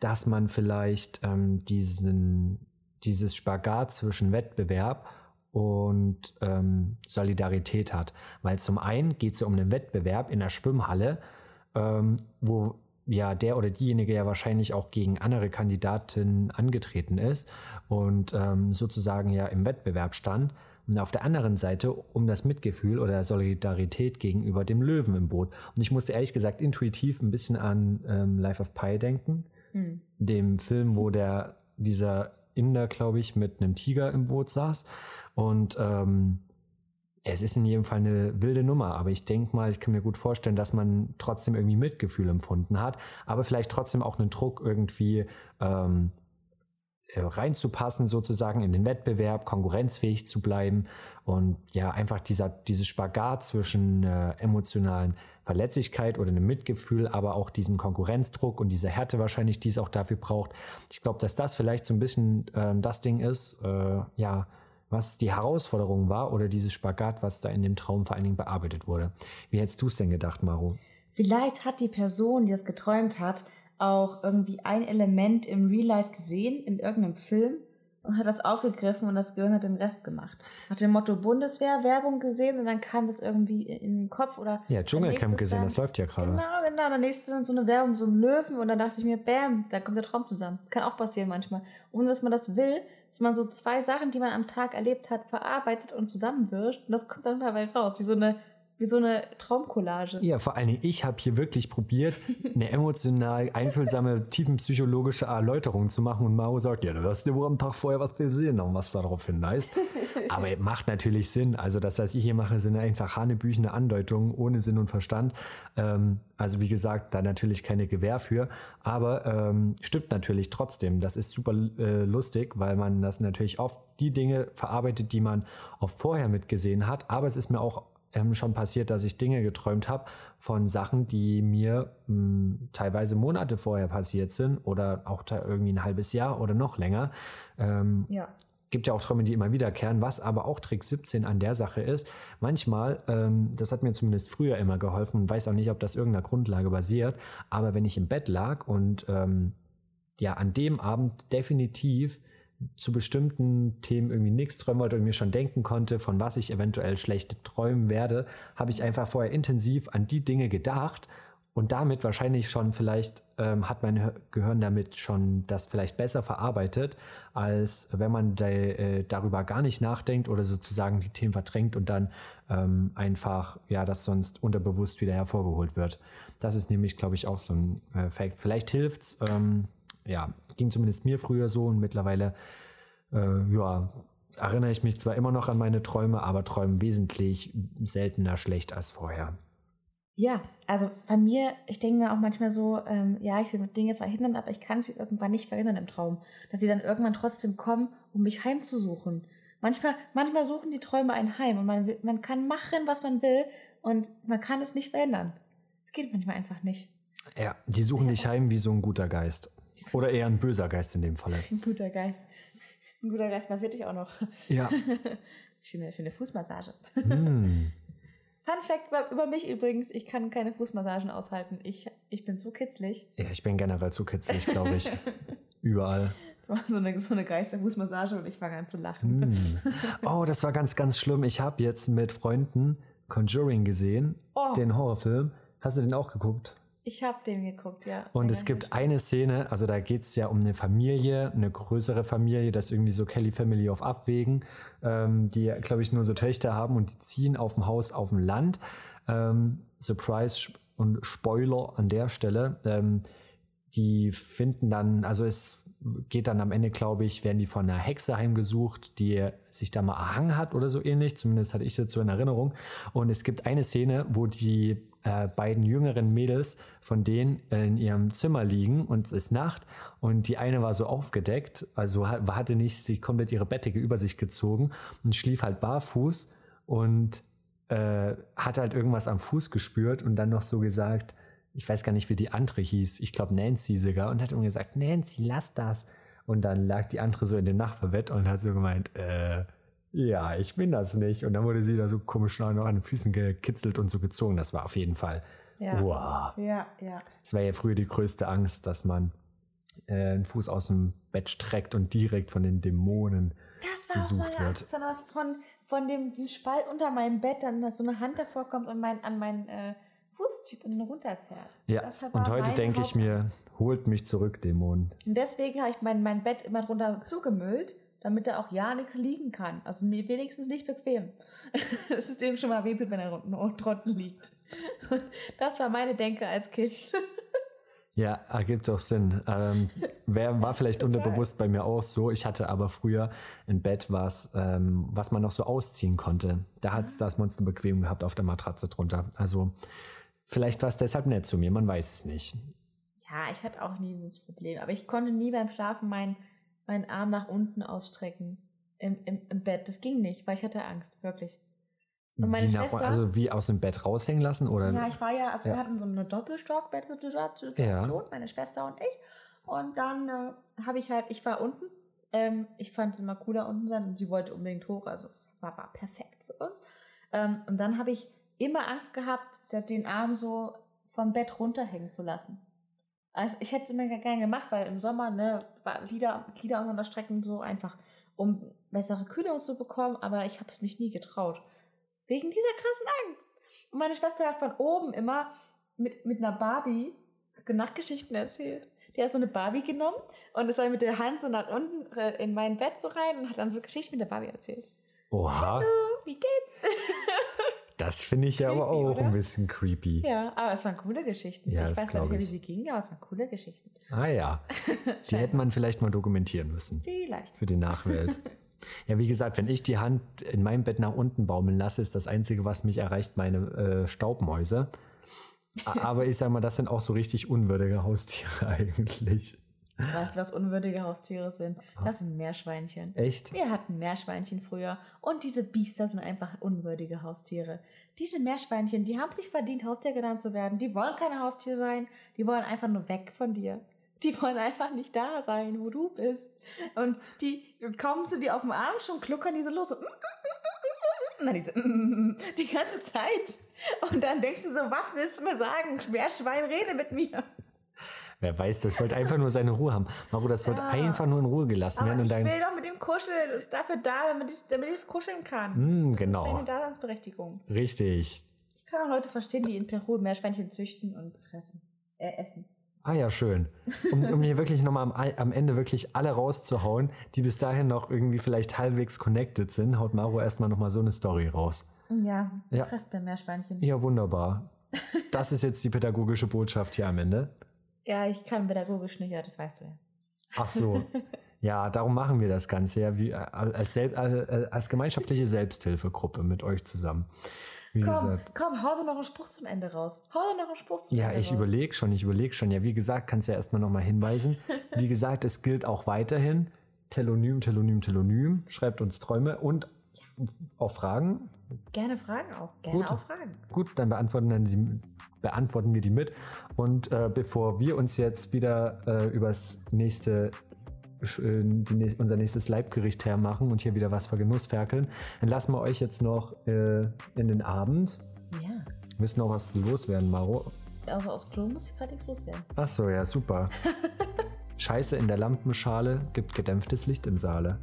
dass man vielleicht ähm, diesen dieses Spagat zwischen Wettbewerb und ähm, Solidarität hat. Weil zum einen geht es ja um einen Wettbewerb in der Schwimmhalle, ähm, wo ja der oder diejenige ja wahrscheinlich auch gegen andere Kandidaten angetreten ist und ähm, sozusagen ja im Wettbewerb stand. Und auf der anderen Seite um das Mitgefühl oder Solidarität gegenüber dem Löwen im Boot. Und ich musste ehrlich gesagt intuitiv ein bisschen an ähm, Life of Pi denken, hm. dem Film, wo der dieser Inder, glaube ich, mit einem Tiger im Boot saß. Und ähm, es ist in jedem Fall eine wilde Nummer, aber ich denke mal, ich kann mir gut vorstellen, dass man trotzdem irgendwie Mitgefühl empfunden hat, aber vielleicht trotzdem auch einen Druck irgendwie ähm, äh, reinzupassen, sozusagen in den Wettbewerb, konkurrenzfähig zu bleiben und ja, einfach dieser, dieses Spagat zwischen äh, emotionalen Verletzlichkeit oder einem Mitgefühl, aber auch diesem Konkurrenzdruck und dieser Härte wahrscheinlich, die es auch dafür braucht. Ich glaube, dass das vielleicht so ein bisschen äh, das Ding ist, äh, ja, was die Herausforderung war oder dieses Spagat, was da in dem Traum vor allen Dingen bearbeitet wurde. Wie hättest du es denn gedacht, Maro? Vielleicht hat die Person, die es geträumt hat, auch irgendwie ein Element im Real Life gesehen, in irgendeinem Film und hat das aufgegriffen und das Gehirn hat den Rest gemacht. Hat dem Motto Bundeswehr Werbung gesehen und dann kam das irgendwie in den Kopf oder. Ja, Dschungelcamp gesehen, dann, das läuft ja gerade. Genau, genau. Dann nächste dann so eine Werbung, so ein Löwen und dann dachte ich mir, bam, da kommt der Traum zusammen. Kann auch passieren manchmal. Ohne dass man das will, dass man so zwei Sachen, die man am Tag erlebt hat, verarbeitet und zusammenwirft und das kommt dann dabei raus, wie so eine wie so eine Traumcollage. Ja, vor allen Dingen, ich habe hier wirklich probiert, eine emotional einfühlsame, tiefenpsychologische Erläuterung zu machen und Mao sagt, ja, du hast dir wohl am Tag vorher was gesehen und was darauf hinweist. Aber macht natürlich Sinn. Also das, was ich hier mache, sind einfach hanebüchene Andeutungen ohne Sinn und Verstand. Ähm, also wie gesagt, da natürlich keine Gewähr für. Aber ähm, stimmt natürlich trotzdem. Das ist super äh, lustig, weil man das natürlich oft die Dinge verarbeitet, die man oft vorher mitgesehen hat. Aber es ist mir auch ähm, schon passiert, dass ich Dinge geträumt habe von Sachen, die mir mh, hm, teilweise Monate vorher passiert sind oder auch da irgendwie ein halbes Jahr oder noch länger. Ähm, ja. Gibt ja auch Träume, die immer wiederkehren, was aber auch Trick 17 an der Sache ist. Manchmal, ähm, das hat mir zumindest früher immer geholfen und weiß auch nicht, ob das irgendeiner Grundlage basiert, aber wenn ich im Bett lag und ähm, ja, an dem Abend definitiv zu bestimmten Themen irgendwie nichts träumen wollte und mir schon denken konnte, von was ich eventuell schlecht träumen werde, habe ich einfach vorher intensiv an die Dinge gedacht und damit wahrscheinlich schon vielleicht ähm, hat mein Gehirn damit schon das vielleicht besser verarbeitet, als wenn man de, äh, darüber gar nicht nachdenkt oder sozusagen die Themen verdrängt und dann ähm, einfach, ja, das sonst unterbewusst wieder hervorgeholt wird. Das ist nämlich, glaube ich, auch so ein äh, Fact. Vielleicht hilft's, ähm, ja, ging zumindest mir früher so und mittlerweile, äh, ja, erinnere ich mich zwar immer noch an meine Träume, aber träume wesentlich seltener schlecht als vorher. Ja, also bei mir, ich denke mir auch manchmal so, ähm, ja, ich will Dinge verhindern, aber ich kann sie irgendwann nicht verhindern im Traum. Dass sie dann irgendwann trotzdem kommen, um mich heimzusuchen. Manchmal, manchmal suchen die Träume ein Heim und man, will, man kann machen, was man will und man kann es nicht verändern. Es geht manchmal einfach nicht. Ja, die suchen dich heim wie so ein guter Geist. Oder eher ein böser Geist in dem Falle. Ein guter Geist. Ein guter Geist massiert dich auch noch. Ja. Schöne, schöne Fußmassage. Hm. Fun Fact über- mich übrigens, ich kann keine Fußmassagen aushalten. Ich, ich bin so kitzlig. Ja, ich bin generell zu kitzlig, glaube ich. Überall. Du machst so eine, so eine Geisterfußmassage und ich fange an zu lachen. Hm. Oh, das war ganz, ganz schlimm. Ich habe jetzt mit Freunden Conjuring gesehen, Oh. den Horrorfilm. Hast du den auch geguckt? Ich habe den geguckt, ja. Und es gibt eine Szene, also da geht es ja um eine Familie, eine größere Familie, das ist irgendwie so Kelly Family auf Abwägen, ähm, die, glaube ich, nur so Töchter haben und die ziehen auf dem Haus auf dem Land. Ähm, Surprise und Spoiler an der Stelle. Ähm, die finden dann, also es geht dann am Ende, glaube ich, werden die von einer Hexe heimgesucht, die sich da mal erhangen hat oder so ähnlich. Zumindest hatte ich das so in Erinnerung. Und es gibt eine Szene, wo die äh, beiden jüngeren Mädels von denen in ihrem Zimmer liegen und es ist Nacht und die eine war so aufgedeckt, also hat- hatte nicht sich komplett ihre Bettdecke über sich gezogen und schlief halt barfuß und äh, hat halt irgendwas am Fuß gespürt und dann noch so gesagt, ich weiß gar nicht, wie die andere hieß, ich glaube Nancy sogar, und hat immer gesagt, Nancy, lass das. Und dann lag die andere so in dem Nachbarbett und hat so gemeint, äh, ja, ich bin das nicht. Und dann wurde sie da so komisch noch an den Füßen gekitzelt und so gezogen. Das war auf jeden Fall, Ja. wow. Ja, ja. Es war ja früher die größte Angst, dass man äh, einen Fuß aus dem Bett streckt und direkt von den Dämonen Das war auch Gesucht meine wird. Angst, dann was von, von dem, Spalt unter meinem Bett, dann dass so eine Hand davor kommt und mein, an meinen äh, Fuß zieht und ihn runterzerrt. Ja, und heute denke ich mir, holt mich zurück, Dämon. Und deswegen habe ich mein, mein Bett immer drunter zugemüllt, damit da auch ja nichts liegen kann. Also mir wenigstens nicht bequem. Das ist dem schon mal weh, tut, wenn er unten, unten liegt. Das war meine Denke als Kind. Ja, ergibt auch Sinn. Ähm, wär, war vielleicht Total. unterbewusst bei mir auch so. Ich hatte aber früher ein Bett, was, ähm, was man noch so ausziehen konnte. Da hat es das Monster bequem gehabt auf der Matratze drunter. Also vielleicht war es deshalb nett zu mir, man weiß es nicht. Ja, ich hatte auch nie dieses Problem. Aber ich konnte nie beim Schlafen meinen meinen Arm nach unten ausstrecken im, im, im Bett. Das ging nicht, weil ich hatte Angst, wirklich. Und meine wie nach- Schwester- also wie aus dem Bett raushängen lassen oder? Ja, ich war ja, also Ja. wir hatten so eine Doppelstock-Bettsituation, Ja. meine Schwester und ich. Und dann äh, habe ich halt, ich war unten. Ähm, ich fand es immer cooler unten sein und sie wollte unbedingt hoch, also war, war perfekt für uns. Ähm, und dann habe ich immer Angst gehabt, den Arm so vom Bett runterhängen zu lassen. Also ich hätte es immer gerne gemacht, weil im Sommer, ne, war Glieder, Glieder auseinander strecken, so einfach, um bessere Kühlung zu bekommen, aber ich habe es mich nie getraut. Wegen dieser krassen Angst. Und meine Schwester hat von oben immer mit, mit einer Barbie Nachtgeschichten erzählt. Die hat so eine Barbie genommen und ist dann mit der Hand so nach unten äh, in mein Bett so rein und hat dann so Geschichten mit der Barbie erzählt. Oha, Oh, wie geht's? das finde ich ja aber auch oder? ein bisschen creepy. Ja, aber es waren coole Geschichten. Ja, ich weiß nicht wie sie gingen, aber es waren coole Geschichten. Ah ja, die hätte man vielleicht mal dokumentieren müssen. Vielleicht. für die Nachwelt. ja, wie gesagt, wenn ich die Hand in meinem Bett nach unten baumeln lasse, ist das Einzige, was mich erreicht, meine äh, Staubmäuse. Aber ich sag mal, das sind auch so richtig unwürdige Haustiere eigentlich. Weißt du, was unwürdige Haustiere sind? Das sind Meerschweinchen. Echt? Wir hatten Meerschweinchen früher und diese Biester sind einfach unwürdige Haustiere. Diese Meerschweinchen, die haben sich verdient, Haustier genannt zu werden. Die wollen keine Haustier sein, die wollen einfach nur weg von dir. Die wollen einfach nicht da sein, wo du bist. Und die kommen zu dir auf den Arm, schon kluckern diese los. So, und dann diese, die ganze Zeit. Und dann denkst du so, was willst du mir sagen? Meerschwein, rede mit mir. Wer weiß, das wollte einfach nur seine Ruhe haben. Maro, das wird Ja. einfach nur in Ruhe gelassen Aber werden. Und ich dann, will doch mit dem kuscheln. Das ist dafür da, damit ich damit es kuscheln kann. Das genau. ist seine Daseinsberechtigung. richtig. Ich kann auch Leute verstehen, die in Peru Meerschweinchen züchten und fressen. Äh, essen. Ah ja, schön. Um, um hier wirklich nochmal am, am Ende wirklich alle rauszuhauen, die bis dahin noch irgendwie vielleicht halbwegs connected sind, haut Maro erstmal nochmal so eine Story raus. Ja, Ja. fresst bei Meerschweinchen. Ja, wunderbar. Das ist jetzt die pädagogische Botschaft hier am Ende. Ja, ich kann pädagogisch nicht, ja, das weißt du ja. Ach so. Ja, darum machen wir das Ganze ja wie, äh, als, Sel- äh, als gemeinschaftliche Selbsthilfegruppe mit euch zusammen. Wie Komm, gesagt. komm, hau doch noch einen Spruch zum Ende raus. Hau doch noch einen Spruch zum Ja, Ende ich raus. überlege schon, ich überlege schon. Ja, wie gesagt, kannst du ja erstmal nochmal hinweisen. Wie gesagt, es gilt auch weiterhin, Telonym, Telonym, Telonym. Schreibt uns Träume und auch Fragen. Gerne Fragen auch. Gerne Gut. auch Fragen. Gut, dann beantworten, dann die, beantworten wir die mit. Und äh, bevor wir uns jetzt wieder äh, übers nächste, äh, die, unser nächstes Leibgericht hermachen und hier wieder was für Genuss ferkeln, dann lassen wir euch jetzt noch äh, in den Abend. Ja. Müssen noch was loswerden, Maro. Also aus Klo muss ich gerade nichts loswerden. Ach so, ja, super. Scheiße in der Lampenschale gibt gedämpftes Licht im Saale.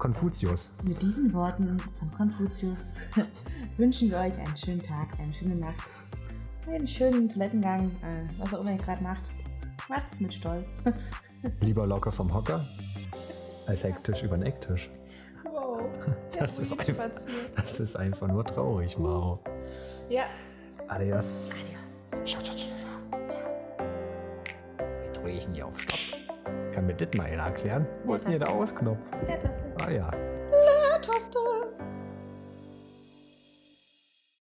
Konfuzius. Mit diesen Worten von Konfuzius wünschen wir euch einen schönen Tag, eine schöne Nacht, einen schönen Toilettengang, äh, was auch immer ihr gerade macht. Macht's mit Stolz. Lieber locker vom Hocker als hektisch über den Ecktisch. Wow. Das ist einfach, das ist einfach nur traurig, Maro. Ja. Adios. Adios. Ciao, ciao, ciao, ciao. Ich denn hier auf Stopp? Kann mir das mal einer erklären? Wo ist denn hier der. Ausknopf? Ist Ah ja. Taste.